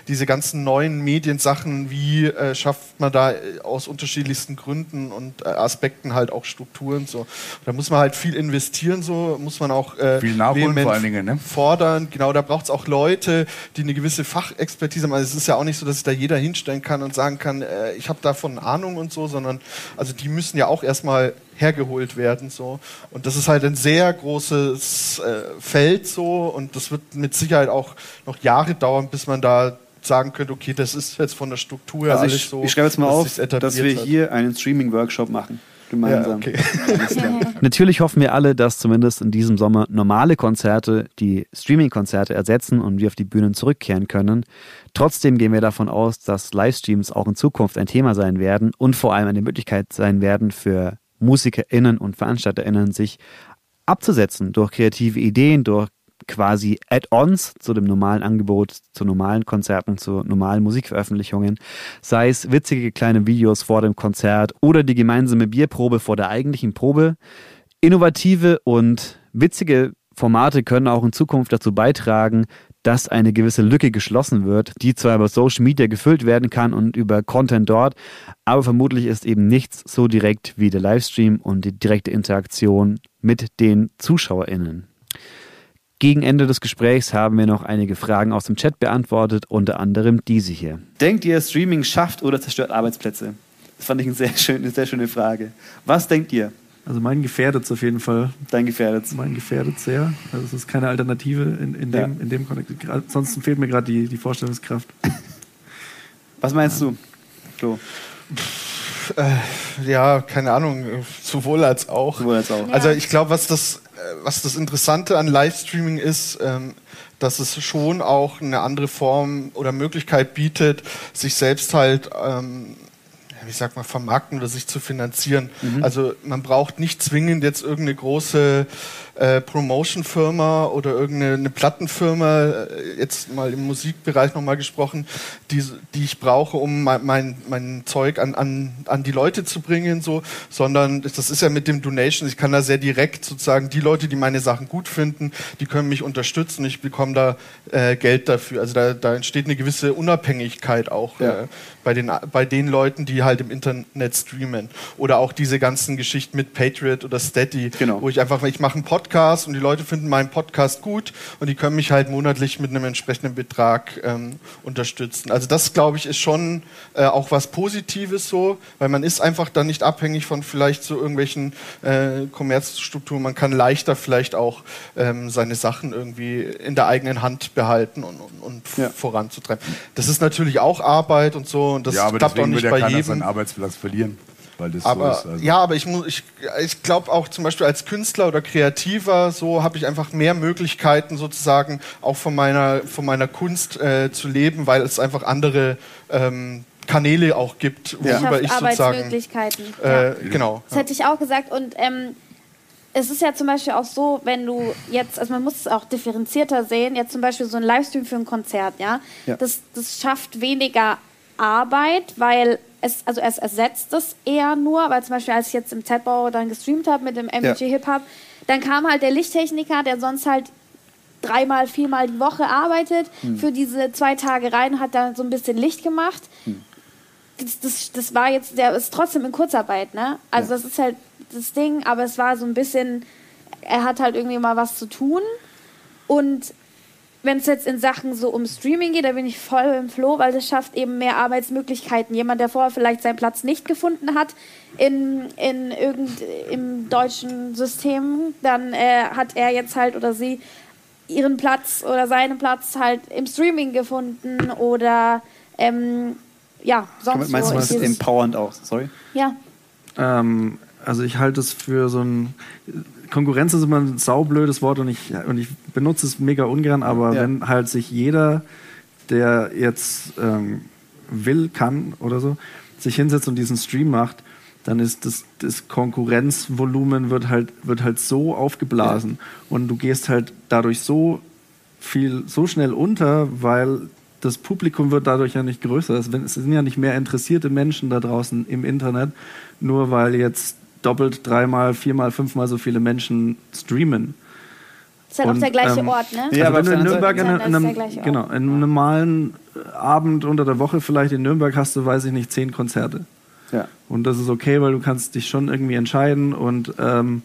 diese ganzen neuen Mediensachen, wie äh, schafft man da äh, aus unterschiedlichsten Gründen und äh, Aspekten halt auch Strukturen so. Da muss man halt viel investieren so, muss man auch äh, Viel nachholen vor allen Dingen, ne? fordern. Genau, da braucht es auch Leute, die eine gewisse Fachexpertise haben. Also es ist ja auch nicht so, dass sich da jeder hinstellen kann und sagen kann, äh, ich habe davon Ahnung und so, sondern also die müssen ja auch erstmal hergeholt werden so und das ist halt ein sehr großes äh, Feld so und das wird mit Sicherheit auch noch Jahre dauern, bis man da sagen könnte, okay, das ist jetzt von der Struktur Also alles ich, so. ich schreibe jetzt mal dass auf, dass wir hat. hier einen Streaming-Workshop machen. ja, Gemeinsam. okay. Natürlich hoffen wir alle, dass zumindest in diesem Sommer normale Konzerte die Streaming-Konzerte ersetzen und wir auf die Bühnen zurückkehren können. Trotzdem gehen wir davon aus, dass Livestreams auch in Zukunft ein Thema sein werden und vor allem eine Möglichkeit sein werden für MusikerInnen und VeranstalterInnen, sich abzusetzen durch kreative Ideen, durch quasi Add-ons zu dem normalen Angebot, zu normalen Konzerten, zu normalen Musikveröffentlichungen, sei es witzige kleine Videos vor dem Konzert oder die gemeinsame Bierprobe vor der eigentlichen Probe. Innovative und witzige Formate können auch in Zukunft dazu beitragen, dass eine gewisse Lücke geschlossen wird, die zwar über Social Media gefüllt werden kann und über Content dort, aber vermutlich ist eben nichts so direkt wie der Livestream und die direkte Interaktion mit den ZuschauerInnen. Gegen Ende des Gesprächs haben wir noch einige Fragen aus dem Chat beantwortet, unter anderem diese hier. Denkt ihr, Streaming schafft oder zerstört Arbeitsplätze? Das fand ich eine sehr, schön, sehr schöne Frage. Was denkt ihr? Also mein gefährdet es auf jeden Fall. Dein gefährdet Mein gefährdet sehr. Also es ist keine Alternative in, in dem, ja. in dem Kontext. Ansonsten fehlt mir gerade die, die Vorstellungskraft. Was meinst du, Flo? Äh, ja, keine Ahnung, sowohl als auch. Sowohl als auch. Also ich glaube, was das, äh, was das Interessante an Livestreaming ist, ähm, dass es schon auch eine andere Form oder Möglichkeit bietet, sich selbst halt ähm, wie sag mal, vermarkten oder sich zu finanzieren. Mhm. Also man braucht nicht zwingend jetzt irgendeine große äh, Promotion-Firma oder irgendeine Plattenfirma, äh, jetzt mal im Musikbereich nochmal gesprochen, die, die ich brauche, um mein, mein, mein Zeug an, an, an die Leute zu bringen, so, sondern das ist ja mit dem Donation, ich kann da sehr direkt sozusagen die Leute, die meine Sachen gut finden, die können mich unterstützen, ich bekomme da äh, Geld dafür. Also da, da entsteht eine gewisse Unabhängigkeit auch ja. äh, bei, den, bei den Leuten, die halt im Internet streamen. Oder auch diese ganzen Geschichten mit Patriot oder Steady, genau. wo ich einfach, ich mache einen Podcast, Podcast und die Leute finden meinen Podcast gut und die können mich halt monatlich mit einem entsprechenden Betrag ähm, unterstützen. Also das, glaube ich, ist schon äh, auch was Positives so, weil man ist einfach dann nicht abhängig von vielleicht so irgendwelchen äh, Kommerzstrukturen. Man kann leichter vielleicht auch ähm, seine Sachen irgendwie in der eigenen Hand behalten und, und, und ja. voranzutreiben. Das ist natürlich auch Arbeit und so und das ja, klappt auch nicht bei jedem. seinen Arbeitsplatz verlieren weil das aber, so ist. Also. Ja, aber ich, ich, ich glaube auch zum Beispiel als Künstler oder Kreativer, so habe ich einfach mehr Möglichkeiten sozusagen auch von meiner, von meiner Kunst äh, zu leben, weil es einfach andere ähm, Kanäle auch gibt, worüber ich sozusagen... Arbeitsmöglichkeiten. Äh, ja. Genau. Das hätte ich auch gesagt und ähm, es ist ja zum Beispiel auch so, wenn du jetzt, also man muss es auch differenzierter sehen, jetzt zum Beispiel so ein Livestream für ein Konzert, ja, ja. Das, das schafft weniger Arbeit, weil es, also es ersetzt es eher nur, weil zum Beispiel als ich jetzt im Z-Bau dann gestreamt habe mit dem MG ja. Hip Hop, dann kam halt der Lichttechniker, der sonst halt dreimal, viermal die Woche arbeitet, hm. für diese zwei Tage rein hat dann so ein bisschen Licht gemacht. Hm. Das, das, das, war jetzt, der ist trotzdem in Kurzarbeit, ne? Also ja. das ist halt das Ding, aber es war so ein bisschen, er hat halt irgendwie mal was zu tun und wenn es jetzt in Sachen so um Streaming geht, da bin ich voll im Flow, weil das schafft eben mehr Arbeitsmöglichkeiten. Jemand, der vorher vielleicht seinen Platz nicht gefunden hat in, in irgend, im deutschen System, dann äh, hat er jetzt halt oder sie ihren Platz oder seinen Platz halt im Streaming gefunden oder ähm, ja, sonst Meinst du, das ist empowernd auch? Sorry? Ja. Ähm, also ich halte es für so ein Konkurrenz ist immer ein saublödes Wort und ich, und ich benutze es mega ungern, aber ja. wenn halt sich jeder, der jetzt ähm, will, kann oder so, sich hinsetzt und diesen Stream macht, dann ist das, das Konkurrenzvolumen wird halt, wird halt so aufgeblasen ja. und du gehst halt dadurch so viel, so schnell unter, weil das Publikum wird dadurch ja nicht größer. Es sind ja nicht mehr interessierte Menschen da draußen im Internet, nur weil jetzt doppelt, dreimal, viermal, fünfmal so viele Menschen streamen. Ist halt und, auch der gleiche ähm, Ort, ne? Ja, also aber wenn du in Nürnberg in, in, einem, genau, in einem normalen Abend unter der Woche vielleicht in Nürnberg hast du, weiß ich nicht, zehn Konzerte. Ja. Und das ist okay, weil du kannst dich schon irgendwie entscheiden und ähm,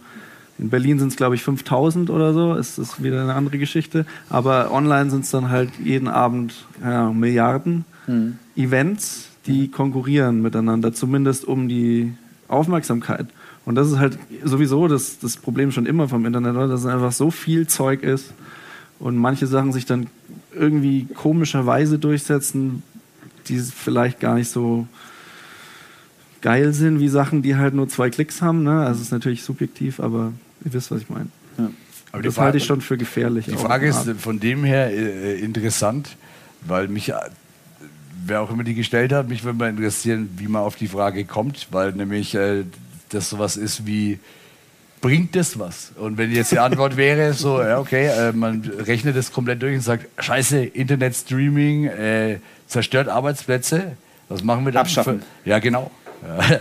in Berlin sind es, glaube ich, 5000 oder so. Ist das wieder eine andere Geschichte. Aber online sind es dann halt jeden Abend ja, Milliarden hm. Events, die konkurrieren miteinander, zumindest um die Aufmerksamkeit. Und das ist halt sowieso das, das Problem schon immer vom Internet, dass es einfach so viel Zeug ist und manche Sachen sich dann irgendwie komischerweise durchsetzen, die vielleicht gar nicht so geil sind wie Sachen, die halt nur zwei Klicks haben. Ne? Also es ist natürlich subjektiv, aber ihr wisst, was ich meine. Ja. Aber das Frage, halte ich schon für gefährlich. Die Frage ist von dem her äh, interessant, weil mich, äh, wer auch immer die gestellt hat, mich würde mal interessieren, wie man auf die Frage kommt, weil nämlich äh, das sowas ist wie bringt das was? Und wenn jetzt die Antwort wäre, so, ja, okay, äh, man rechnet das komplett durch und sagt, scheiße, Internet-Streaming äh, zerstört Arbeitsplätze, was machen wir dann? Abschaffen. Ja, genau. Ja,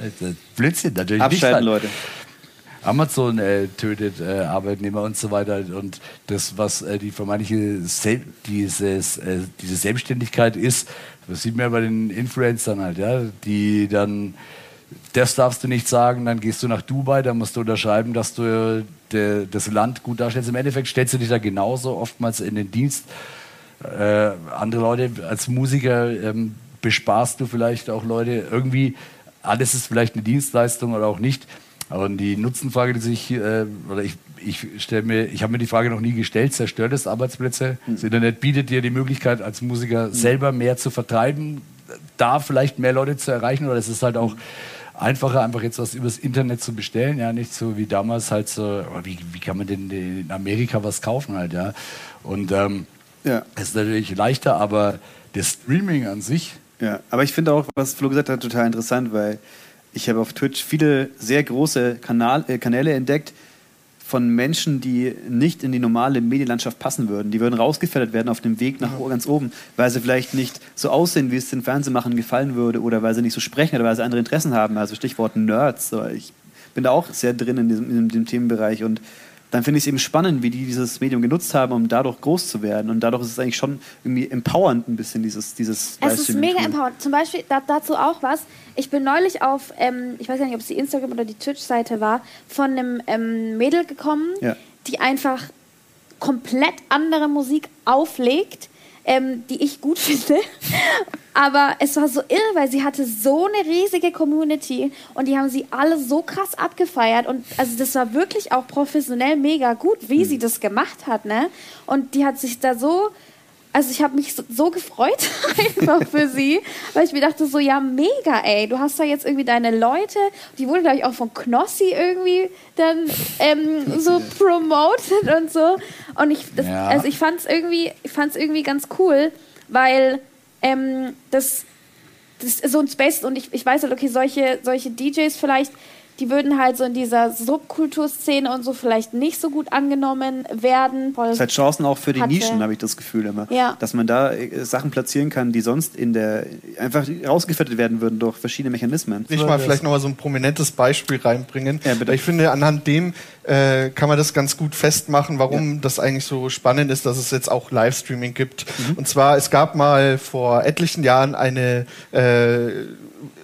Blödsinn, natürlich Abschalten, nicht. Leute. Amazon äh, tötet äh, Arbeitnehmer und so weiter. Und das, was äh, die vermeintliche Sel dieses, äh, diese Selbstständigkeit ist, das sieht man ja bei den Influencern halt, ja, die dann, das darfst du nicht sagen, dann gehst du nach Dubai, dann musst du unterschreiben, dass du de, das Land gut darstellst. Im Endeffekt stellst du dich da genauso oftmals in den Dienst. Äh, andere Leute als Musiker ähm, besparst du vielleicht auch Leute irgendwie. Alles ist vielleicht eine Dienstleistung oder auch nicht. Aber die Nutzenfrage, die sich, äh, oder ich, ich stelle mir, ich habe mir die Frage noch nie gestellt, zerstört es Arbeitsplätze? Hm. Das Internet bietet dir die Möglichkeit, als Musiker selber mehr zu vertreiben, da vielleicht mehr Leute zu erreichen, oder es ist halt auch einfacher, einfach jetzt was übers Internet zu bestellen, ja, nicht so wie damals halt so, aber wie, wie kann man denn in Amerika was kaufen halt, ja? Und ähm, Ja. es ist natürlich leichter, aber das Streaming an sich, Ja, aber ich finde auch, was Flo gesagt hat, total interessant, weil ich habe auf Twitch viele sehr große Kanal, äh, Kanäle entdeckt von Menschen, die nicht in die normale Medienlandschaft passen würden. Die würden rausgefiltert werden auf dem Weg nach ganz oben, weil sie vielleicht nicht so aussehen, wie es den Fernsehmachern gefallen würde oder weil sie nicht so sprechen oder weil sie andere Interessen haben. Also Stichwort Nerds. Ich bin da auch sehr drin in diesem, in dem Themenbereich und dann finde ich es eben spannend, wie die dieses Medium genutzt haben, um dadurch groß zu werden. Und dadurch ist es eigentlich schon irgendwie empowernd ein bisschen, dieses, dieses Es ist mega empowernd. Zum Beispiel da, dazu auch was. Ich bin neulich auf, ähm, ich weiß gar nicht, ob es die Instagram oder die Twitch-Seite war, von einem ähm, Mädel gekommen, Ja. die einfach komplett andere Musik auflegt, ähm, die ich gut finde. Aber es war so irre, weil sie hatte so eine riesige Community und die haben sie alle so krass abgefeiert. Und also das war wirklich auch professionell mega gut, wie sie das gemacht hat, ne? Und die hat sich da so also ich habe mich so, so gefreut einfach für sie, weil ich mir dachte so, ja mega, ey, du hast da jetzt irgendwie deine Leute, die wurde glaube ich auch von Knossi irgendwie dann ähm, so promoted und so. Und ich, das, Ja. also ich fand es irgendwie, ich fand's irgendwie ganz cool, weil ähm, das, das ist so ein Space und ich, ich weiß halt, okay, solche, solche DJs vielleicht, die würden halt so in dieser Subkulturszene und so vielleicht nicht so gut angenommen werden. Voll- Es ist halt Chancen auch für die Hatte- Nischen, habe ich das Gefühl immer. Ja. Dass man da äh, Sachen platzieren kann, die sonst in der einfach rausgefiltert werden würden durch verschiedene Mechanismen. Ich mal vielleicht noch mal so ein prominentes Beispiel reinbringen. Ja, bitte. Ich finde, anhand dem äh, kann man das ganz gut festmachen, warum das eigentlich so spannend ist, dass es jetzt auch Livestreaming gibt. Mhm. Und zwar, es gab mal vor etlichen Jahren eine äh,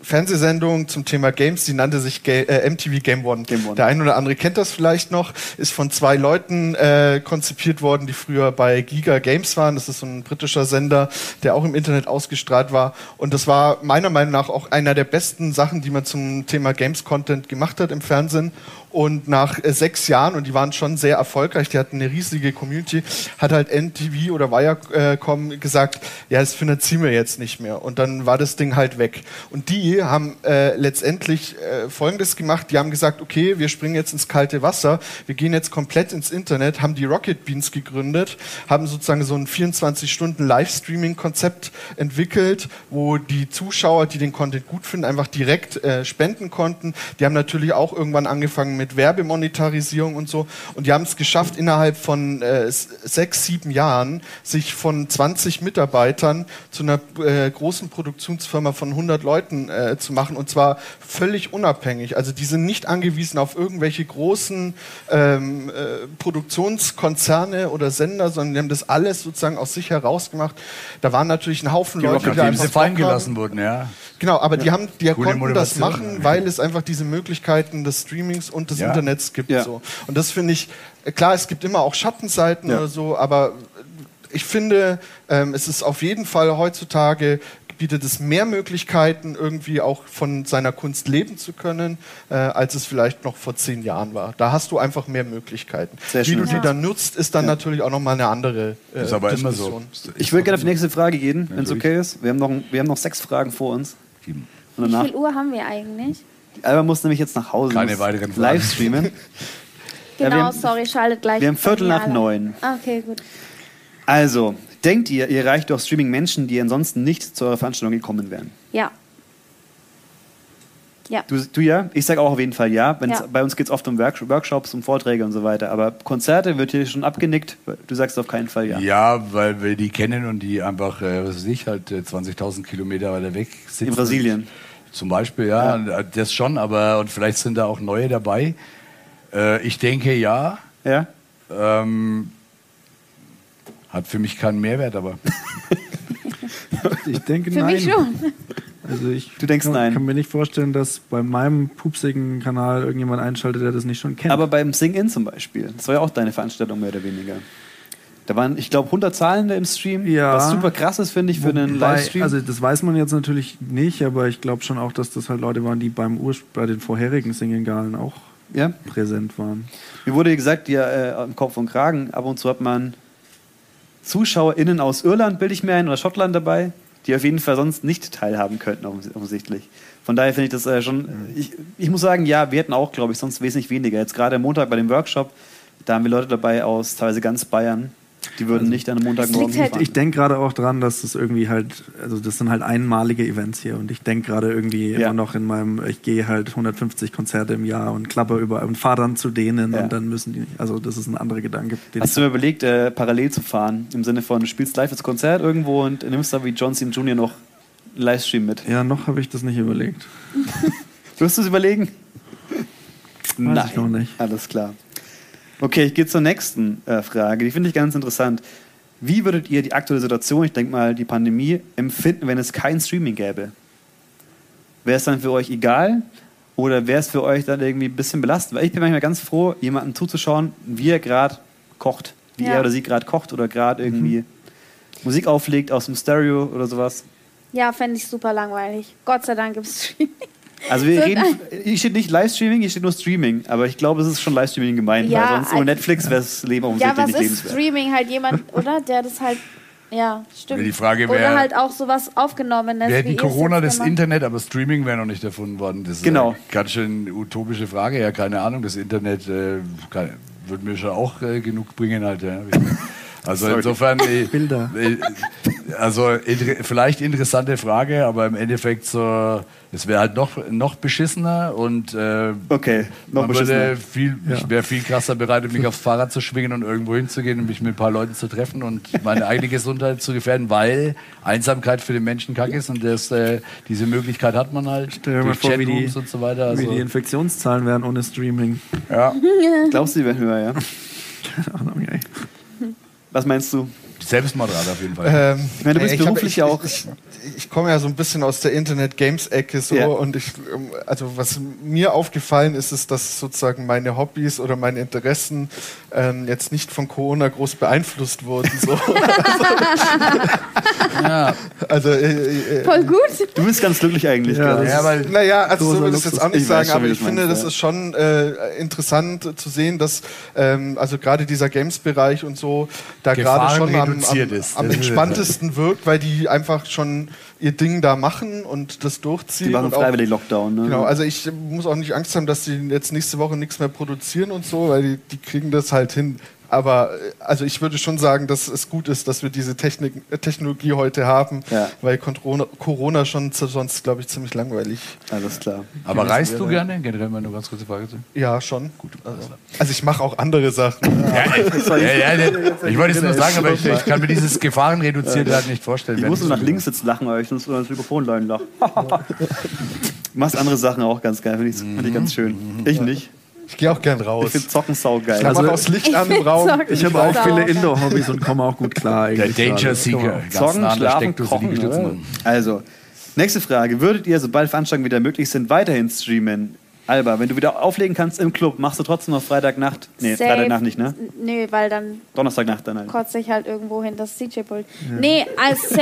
Fernsehsendung zum Thema Games, die nannte sich Ga äh, MTV Game One. Game One. Der ein oder andere kennt das vielleicht noch, ist von zwei Leuten äh, konzipiert worden, die früher bei Giga Games waren. Das ist so ein britischer Sender, der auch im Internet ausgestrahlt war. Und das war meiner Meinung nach auch einer der besten Sachen, die man zum Thema Games Content gemacht hat im Fernsehen. Und nach äh, sechs Jahren, und die waren schon sehr erfolgreich, die hatten eine riesige Community, hat halt NTV oder Viacom gesagt, ja, das finanzieren wir jetzt nicht mehr. Und dann war das Ding halt weg. Und die haben äh, letztendlich äh, Folgendes gemacht, die haben gesagt, okay, wir springen jetzt ins kalte Wasser, wir gehen jetzt komplett ins Internet, haben die Rocket Beans gegründet, haben sozusagen so ein 24-Stunden-Livestreaming-Konzept entwickelt, wo die Zuschauer, die den Content gut finden, einfach direkt äh, spenden konnten. Die haben natürlich auch irgendwann angefangen mit Werbemonetarisierung und so. Und die haben es geschafft, innerhalb von äh, sechs, sieben Jahren sich von 20 Mitarbeitern zu einer äh, großen Produktionsfirma von 100 Leuten äh, zu machen. Und zwar völlig unabhängig. Also die sind nicht angewiesen auf irgendwelche großen ähm, äh, Produktionskonzerne oder Sender, sondern die haben das alles sozusagen aus sich heraus gemacht. Da waren natürlich ein Haufen Leute, die einfach sie fallen gelassen wurden, ja. Genau, aber die haben, die Coole konnten das machen, ja. weil es einfach diese Möglichkeiten des Streamings und des Ja. Internets gibt. Ja. So. Und das finde ich, klar, es gibt immer auch Schattenseiten Ja. oder so, aber ich finde, ähm, es ist auf jeden Fall heutzutage bietet es mehr Möglichkeiten, irgendwie auch von seiner Kunst leben zu können, äh, als es vielleicht noch vor zehn Jahren war. Da hast du einfach mehr Möglichkeiten. Sehr Wie schön. du die Ja. dann nutzt, ist dann natürlich auch nochmal eine andere äh, ist aber immer so. Diskussion. Ich würde gerne auf die nächste Frage gehen, wenn es okay ist. Wir haben, noch, wir haben noch sechs Fragen vor uns. Und Wie viel Uhr haben wir eigentlich? Alba muss nämlich jetzt nach Hause. Keine weiteren Fragen. Live streamen. Ja, Genau, wir haben- sorry, schaltet gleich. wir haben Viertel nach alle. neun. Ah, Okay, gut. Also, denkt ihr, ihr erreicht durch Streaming Menschen, die ansonsten nicht zu eurer Veranstaltung gekommen wären? Ja. Ja. Du, du ja? Ich sage auch auf jeden Fall ja. Ja. Bei uns geht es oft um Work Workshops, um Vorträge und so weiter. Aber Konzerte wird hier schon abgenickt. Du sagst auf keinen Fall ja. Ja, weil wir die kennen und die einfach, äh, was weiß ich, halt äh, 20.000 Kilometer weiter weg sitzen. In Brasilien. Zum Beispiel, ja, das schon, aber und vielleicht sind da auch neue dabei. Äh, ich denke ja. Ja? Ähm, hat für mich keinen Mehrwert, aber Ich denke Für nein. mich schon. Also ich Du denkst kann, nein. kann mir nicht vorstellen, dass bei meinem pupsigen Kanal irgendjemand einschaltet, der das nicht schon kennt. Aber beim Sing-In zum Beispiel, das war ja auch deine Veranstaltung mehr oder weniger. Da waren, ich glaube, 100 Zahlende im Stream, Ja. was super krass ist, finde ich, für einen Livestream. Also das weiß man jetzt natürlich nicht, aber ich glaube schon auch, dass das halt Leute waren, die beim Urs bei den vorherigen Singengalen auch ja? präsent waren. Mir wurde gesagt, ja, äh, am Kopf und Kragen, ab und zu hat man ZuschauerInnen aus Irland, bilde ich mir ein, oder Schottland dabei, die auf jeden Fall sonst nicht teilhaben könnten, offens- offensichtlich. Von daher finde ich das äh, schon, ich, ich muss sagen, ja, wir hätten auch, glaube ich, sonst wesentlich weniger. Jetzt gerade am Montag bei dem Workshop, da haben wir Leute dabei aus teilweise ganz Bayern, die würden nicht an einem Montagmorgen halt- hinfahren. Ich denke gerade auch dran, dass das irgendwie halt, also das sind halt einmalige Events hier und ich denke gerade irgendwie Ja. immer noch in meinem, ich gehe halt 150 Konzerte im Jahr und klapper über und fahre dann zu denen Ja. und dann müssen die, also das ist ein anderer Gedanke. Hast du mir überlegt, äh, parallel zu fahren? Im Sinne von, du spielst live das Konzert irgendwo und nimmst da wie John Cena Jr. noch einen Livestream mit. ja, noch habe ich das nicht überlegt. Wirst du es überlegen? Weiß ich noch nicht. Alles klar. Okay, ich gehe zur nächsten äh, Frage. Die finde ich ganz interessant. Wie würdet ihr die aktuelle Situation, ich denke mal die Pandemie, empfinden, wenn es kein Streaming gäbe? Wäre es dann für euch egal oder wäre es für euch dann irgendwie ein bisschen belastend? Weil ich bin manchmal ganz froh, jemandem zuzuschauen, wie er gerade kocht. Wie Ja. er oder sie gerade kocht oder gerade irgendwie Musik auflegt aus dem Stereo oder sowas. Ja, fände ich super langweilig. Gott sei Dank gibt es Streaming. Also wir So reden, hier steht nicht Livestreaming, hier steht nur Streaming. Aber ich glaube, es ist schon Livestreaming gemeint, Ja, weil sonst ohne also- Netflix wäre das Leben Ja, offensichtlich was nicht ist lebenswert. Streaming? Halt jemand, oder? Der das halt. Ja, stimmt. Ja, die Frage Oder wär- halt auch sowas Aufgenommenes. wir hätten Corona das gemacht- Internet, aber Streaming wäre noch nicht erfunden worden. Das ist Genau. eine ganz schön utopische Frage. Ja, keine Ahnung, das Internet äh, kann, würde mir schon auch äh, genug bringen. Halt, ja. Also insofern, äh, Bilder. Also inter vielleicht interessante Frage, aber im Endeffekt so, es wäre halt noch, noch beschissener und äh, Okay, noch man beschissener. würde viel, ich wäre viel krasser bereit, mich aufs Fahrrad zu schwingen und irgendwo hinzugehen und mich mit ein paar Leuten zu treffen und meine eigene Gesundheit zu gefährden, weil Einsamkeit für den Menschen kacke ist und das, äh, diese Möglichkeit hat man halt Stell dir mal vor, wie die, und so weiter. Also, wie die Infektionszahlen wären ohne Streaming. ja. Glaubst du, die werden höher, ja? Keine Ahnung, ey. Was meinst du? Selbstmordrat auf jeden Fall. Ähm, Ich meine, du bist ich hab- beruflich ich, ja auch- Ich, ich, komme ja so ein bisschen aus der Internet-Games-Ecke so Ja. und ich, ähm, also was mir aufgefallen ist, ist, dass sozusagen meine Hobbys oder meine Interessen ähm, jetzt nicht von Corona groß beeinflusst wurden. So. ja. also äh, äh, Voll gut. Du bist ganz glücklich eigentlich. Ja, gerade. ja, weil Naja, also so will ich es jetzt auch nicht sagen, schon, aber ich finde, meinst, das ja. ist schon äh, interessant zu sehen, dass ähm, also gerade dieser Games-Bereich und so da gerade schon am, am, am entspanntesten wirkt, weil die einfach schon ihr Ding da machen und das durchziehen. Die machen freiwillig Lockdown. Ne? Genau, also ich muss auch nicht Angst haben, dass die jetzt nächste Woche nichts mehr produzieren und so, weil die, die kriegen das halt hin. Aber äh, also ich würde schon sagen, dass es gut ist, dass wir diese Technik, äh, Technologie heute haben, Ja. weil Corona, Corona schon sonst, glaube ich, ziemlich langweilig. Alles klar. aber reist du gerne? Generell mal eine ganz kurze Frage zu. Ja, schon. Gut. Also, also ich mache auch andere Sachen. Ja, ja, ja, ich wollte es nur sagen, aber ich, ich kann mir dieses Gefahrenreduziert halt nicht vorstellen. Ich muss so ich nach links jetzt lachen, weil ich sonst über das Mikrofon leiden lache. Du machst andere Sachen auch ganz geil, finde ich, find ich ganz schön. Ich nicht. Ich gehe auch gern Ich raus. finde Zocken saugeil. Ich Also, mache auch das Licht an im find Raum. Zocken Ich habe auch viele Indoor-Hobbys und komme auch gut klar. Der Danger. Seeker. Ganz Zocken, schlafen, kochen. Ne? Also, nächste Frage. Würdet ihr, sobald Veranstaltungen wieder möglich sind, weiterhin streamen? Alba, wenn du wieder auflegen kannst im Club, machst du trotzdem noch Freitagnacht? Nee, Safe. Freitagnacht nicht, ne? Nö, weil dann Donnerstagnacht dann halt. kotze ich halt irgendwo hin das DJ-Pult. Nee, als safe.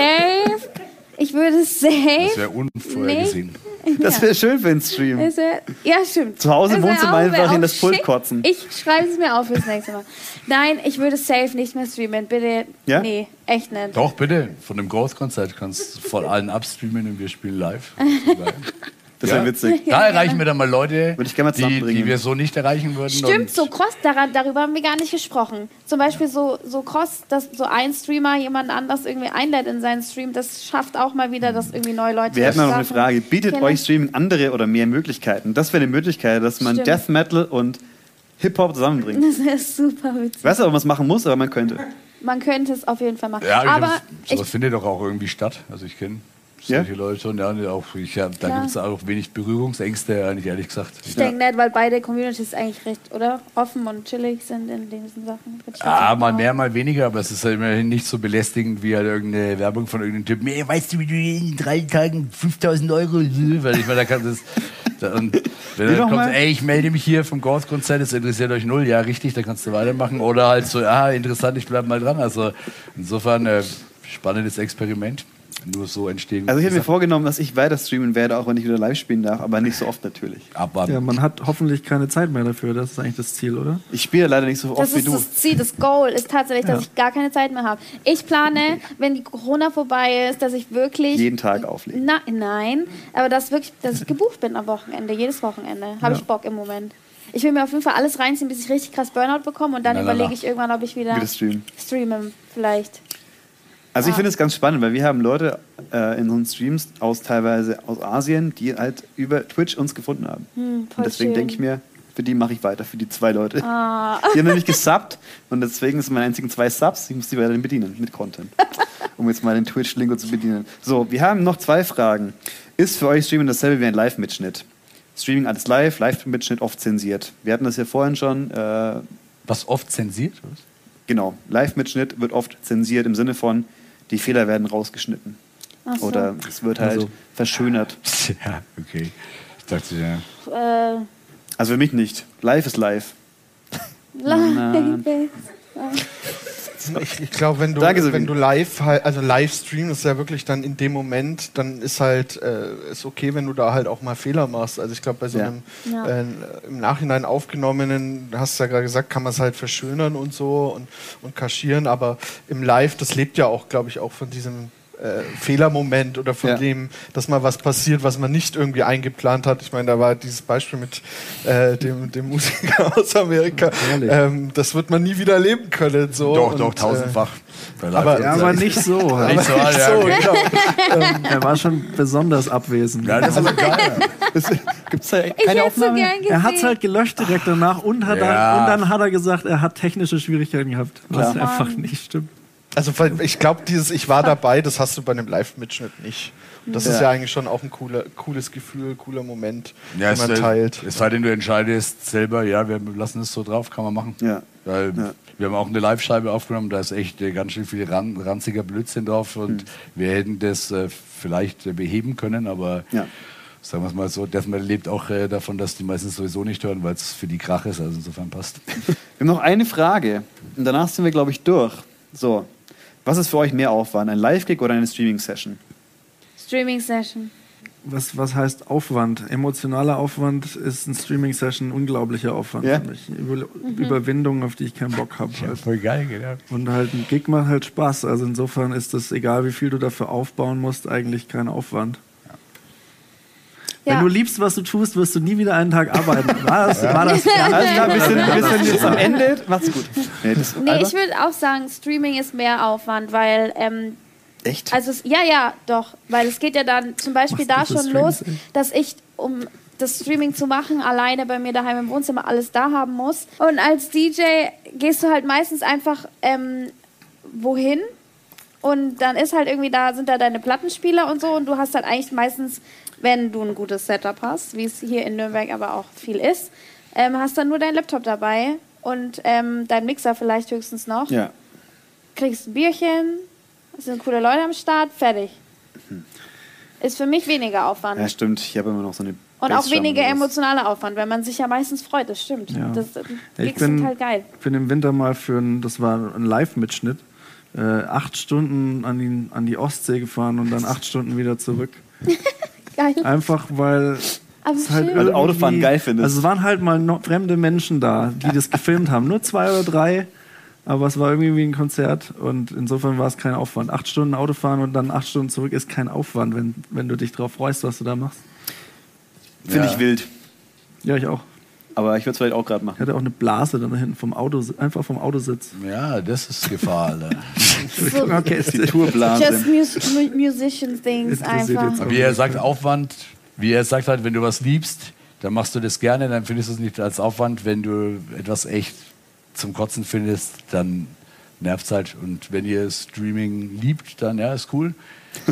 Ich würde safe. Das wäre unvorhergesehen. Das wäre schön für einen Stream. Ist er- Ja, stimmt. Zu Hause im wär Wohnzimmer auch- einfach wär in das Pult kotzen. Ich schreibe es mir auf fürs nächste Mal. Nein, ich würde safe nicht mehr streamen. Bitte. Ja? Nee, echt nicht. Doch, bitte. Von dem Growth-Konzert kannst du von allen abstreamen und wir spielen live. Das wäre Ja. witzig. Da erreichen wir dann mal Leute, Würde ich gerne mal die, zusammenbringen. die wir so nicht erreichen würden. Stimmt, so Cross, daran, darüber haben wir gar nicht gesprochen. Zum Beispiel so, so Cross, dass so ein Streamer jemand anders irgendwie einlädt in seinen Stream, das schafft auch mal wieder, dass irgendwie neue Leute Wir hätten das noch eine. Frage. Bietet euch Streaming andere oder mehr Möglichkeiten? Das wäre eine Möglichkeit, dass man Stimmt. Death Metal und Hip-Hop zusammenbringt. Das ist super witzig. Ich weiß aber, was man machen muss, aber man könnte. Man könnte es auf jeden Fall machen. Ja, Aber glaub, ich, sowas findet doch auch irgendwie statt. Also ich kenne Ja? solche Leute schon. Ja, und auch, ich, ja, da gibt es auch wenig Berührungsängste, eigentlich ehrlich gesagt. ich denke nicht, weil beide Communities eigentlich recht, oder? Offen und chillig sind in diesen Sachen. Ah, mal mehr, mal weniger, aber es ist halt immerhin nicht so belästigend wie halt irgendeine Werbung von irgendeinem Typen. Ey, weißt du, wie du in drei Tagen 5000 Euro, weil ich meine, da kann das. Da, und wenn dann kommt, mal? ey, ich melde mich hier vom Ghost-Konzert, das interessiert euch null, ja, richtig, dann kannst du weitermachen. Oder halt so, ah, interessant, ich bleib mal dran. Also insofern, äh, spannendes Experiment. Nur so entstehen. Also ich hätte mir vorgenommen, dass ich weiter streamen werde, auch wenn ich wieder live spielen darf, aber nicht so oft natürlich. Abwarten. Ja, man hat hoffentlich keine Zeit mehr dafür. Das ist eigentlich das Ziel, oder? Ich spiele leider nicht so oft Das wie ist du. das Ziel, das Goal ist tatsächlich, dass Ja. ich gar keine Zeit mehr habe. Ich plane, wenn die Corona vorbei ist, dass ich wirklich Jeden Tag auflegen. Na, nein, aber dass wirklich, dass ich gebucht bin am Wochenende, jedes Wochenende. Habe Ja. ich Bock im Moment. Ich will mir auf jeden Fall alles reinziehen, bis ich richtig krass Burnout bekomme und dann Na, na, überlege ich irgendwann, ob ich wieder streamen. streame, vielleicht. Also ich Ah. finde es ganz spannend, weil wir haben Leute äh, in unseren Streams aus teilweise aus Asien, die halt über Twitch uns gefunden haben. Hm, und deswegen denke ich mir, für die mache ich weiter, für die zwei Leute. Ah. Die haben nämlich gesubbt und deswegen sind meine einzigen zwei Subs, ich muss die weiterhin bedienen mit Content. Um jetzt mal den Twitch-Lingo zu bedienen. So, wir haben noch zwei Fragen. Ist für euch Streaming dasselbe wie ein Live-Mitschnitt? Streaming alles live, Live-Mitschnitt oft zensiert. Wir hatten das ja vorhin schon. Äh, Was oft zensiert? Was? genau, Live-Mitschnitt wird oft zensiert im Sinne von, die Fehler werden rausgeschnitten. Ach so. Oder es wird halt Also- verschönert. Ja, okay. Ich dachte, ja. Äh, Also für mich nicht. Live ist live. live Ich, ich glaube, wenn du, Danke, wenn du live halt, also live streamst, ist ja wirklich dann in dem Moment, dann ist halt äh, ist okay, wenn du da halt auch mal Fehler machst. Also ich glaube, bei so Ja. einem Ja. äh, im Nachhinein aufgenommenen, du hast ja gerade gesagt, kann man es halt verschönern und so und, und kaschieren, aber im Live, das lebt ja auch, glaube ich, auch von diesem äh, Fehlermoment oder von Ja. dem, dass mal was passiert, was man nicht irgendwie eingeplant hat. Ich meine, da war dieses Beispiel mit äh, dem, dem Musiker aus Amerika. Ähm, das wird man nie wieder erleben können. So. Doch, Und, doch, äh, tausendfach. Bei aber- Ja, aber nicht so. Halt. Nicht so, Nicht ja, so, okay. genau. Er war schon besonders abwesend. Ja, das ist aber geil. Gibt es da keine so Aufnahme? gern gesehen. Er hat es halt gelöscht direkt danach und, hat Ja. dann, und dann hat er gesagt, er hat technische Schwierigkeiten gehabt. Was einfach nicht stimmt. Also weil ich glaube, dieses Ich war dabei, das hast du bei einem Live-Mitschnitt nicht. Und das Ja. ist ja eigentlich schon auch ein cooler, cooles Gefühl, cooler Moment, Ja, den es, man sei- teilt. es sei denn, du entscheidest selber, ja, wir lassen es so drauf, kann man machen. Ja. Weil Ja. wir haben auch eine Live-Scheibe aufgenommen, da ist echt äh, ganz schön viel ran, ranziger Blödsinn drauf und Hm. wir hätten das äh, vielleicht äh, beheben können, aber Ja. sagen wir es mal so, Death Metal lebt auch äh, davon, dass die meistens sowieso nicht hören, weil es für die Krach ist, also insofern passt. Wir haben noch eine Frage und danach sind wir, glaube ich, durch. So, was ist für euch mehr Aufwand, ein Live-Gig oder eine Streaming-Session? Streaming-Session. Was, was heißt Aufwand? Emotionaler Aufwand ist ein Streaming-Session ein unglaublicher Aufwand Ja. für mich. Über, Überwindung, auf die ich keinen Bock habe. Ja, voll geil, genau. Und halt ein Gig macht halt Spaß. Also insofern ist das, egal wie viel du dafür aufbauen musst, eigentlich kein Aufwand. Ja. Wenn du liebst, was du tust, wirst du nie wieder einen Tag arbeiten. War das, war das Alles klar, wir sind, wir sind jetzt am Ende. Macht's gut. Nee, das, Nee, ich würde auch sagen, Streaming ist mehr Aufwand, weil ähm, Echt? Also es, ja, ja, doch, weil es geht ja dann zum Beispiel da Machst du schon los, dass ich um das Streaming zu machen, alleine bei mir daheim im Wohnzimmer alles da haben muss. Und als DJ gehst du halt meistens einfach ähm, wohin und dann ist halt irgendwie da, sind da deine Plattenspieler und so und du hast halt eigentlich meistens, wenn du ein gutes Setup hast, wie es hier in Nürnberg aber auch viel ist, ähm, hast dann nur dein Laptop dabei und ähm, dein Mixer vielleicht höchstens noch Ja. kriegst ein Bierchen, es sind coole Leute am Start, fertig. Ist für mich weniger Aufwand. ja, stimmt. Ich habe immer noch so eine. Und auch weniger emotionaler Aufwand, weil man sich ja meistens freut, das stimmt. Ja. Das, das Ich Gigs sind bin, halt geil. bin im Winter mal für ein, das war ein Live-Mitschnitt, äh, acht Stunden an die, an die Ostsee gefahren und dann acht Stunden wieder zurück. Geil. Einfach weil Aber es halt. Weil Autofahren geil findest. Also es waren halt mal noch fremde Menschen da, die das gefilmt haben. Nur zwei oder drei, aber es war irgendwie wie ein Konzert und insofern war es kein Aufwand. Acht Stunden Autofahren und dann acht Stunden zurück ist kein Aufwand, wenn, wenn du dich darauf freust, was du da machst. Finde Ja. ich wild. Ja, ich auch. Aber ich würde es vielleicht auch gerade Ich machen. hatte auch eine Blase dann da hinten vom Auto, einfach vom Autositz. Ja, das ist Gefahr, Alter. okay, ist Die Tourblase. Just mus mu musician things einfach. Wie er sagt, Aufwand, wie er sagt halt, wenn du was liebst, dann machst du das gerne, dann findest du es nicht als Aufwand. Wenn du etwas echt zum Kotzen findest, dann nervt es halt. Und wenn ihr Streaming liebt, dann ja, ist cool.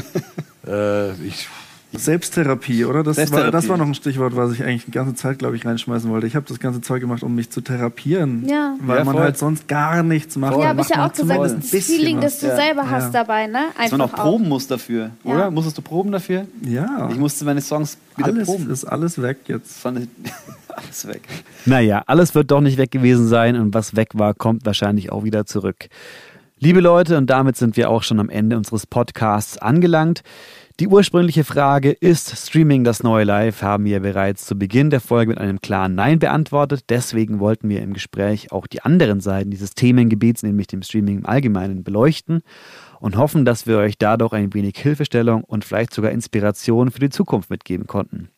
äh, ich, Selbsttherapie, oder? Das war, Selbsttherapie. das war noch ein Stichwort, was ich eigentlich die ganze Zeit, glaube ich, reinschmeißen wollte. Ich habe das ganze Zeug gemacht, um mich zu therapieren. Ja. Weil Ja, man voll. halt sonst gar nichts macht. Ja, habe ich ja auch gesagt, das zumindest ist ein das Feeling, was. das du Ja. selber hast dabei, ne? Dass man auch Einfach proben muss dafür, Ja. oder? Musstest du proben dafür? Ja. Ich musste meine Songs wieder alles proben. ist alles weg jetzt. Fand ich alles weg. Naja, alles wird doch nicht weg gewesen sein und was weg war, kommt wahrscheinlich auch wieder zurück. Liebe Leute, und damit sind wir auch schon am Ende unseres Podcasts angelangt. Die ursprüngliche Frage, ist Streaming das neue Live, haben wir bereits zu Beginn der Folge mit einem klaren Nein beantwortet. Deswegen wollten wir im Gespräch auch die anderen Seiten dieses Themengebiets, nämlich dem Streaming im Allgemeinen, beleuchten und hoffen, dass wir euch dadurch ein wenig Hilfestellung und vielleicht sogar Inspiration für die Zukunft mitgeben konnten.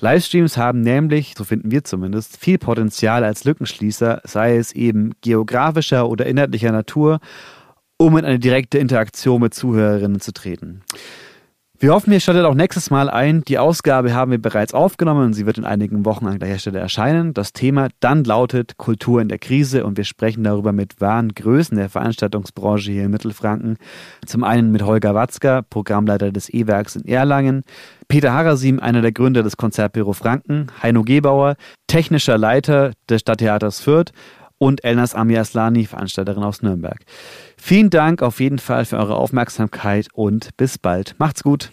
Livestreams haben nämlich, so finden wir zumindest, viel Potenzial als Lückenschließer, sei es eben geografischer oder inhaltlicher Natur, um in eine direkte Interaktion mit Zuhörerinnen zu treten. Wir hoffen, ihr schaltet auch nächstes Mal ein. Die Ausgabe haben wir bereits aufgenommen und sie wird in einigen Wochen an gleicher Stelle erscheinen. Das Thema dann lautet Kultur in der Krise und wir sprechen darüber mit wahren Größen der Veranstaltungsbranche hier in Mittelfranken. Zum einen mit Holger Watzka, Programmleiter des E-Werks in Erlangen, Peter Harasim, einer der Gründer des Konzertbüro Franken, Heino Gebauer, technischer Leiter des Stadttheaters Fürth und Elnas Ami Aslani, Veranstalterin aus Nürnberg. Vielen Dank auf jeden Fall für eure Aufmerksamkeit und bis bald. Macht's gut.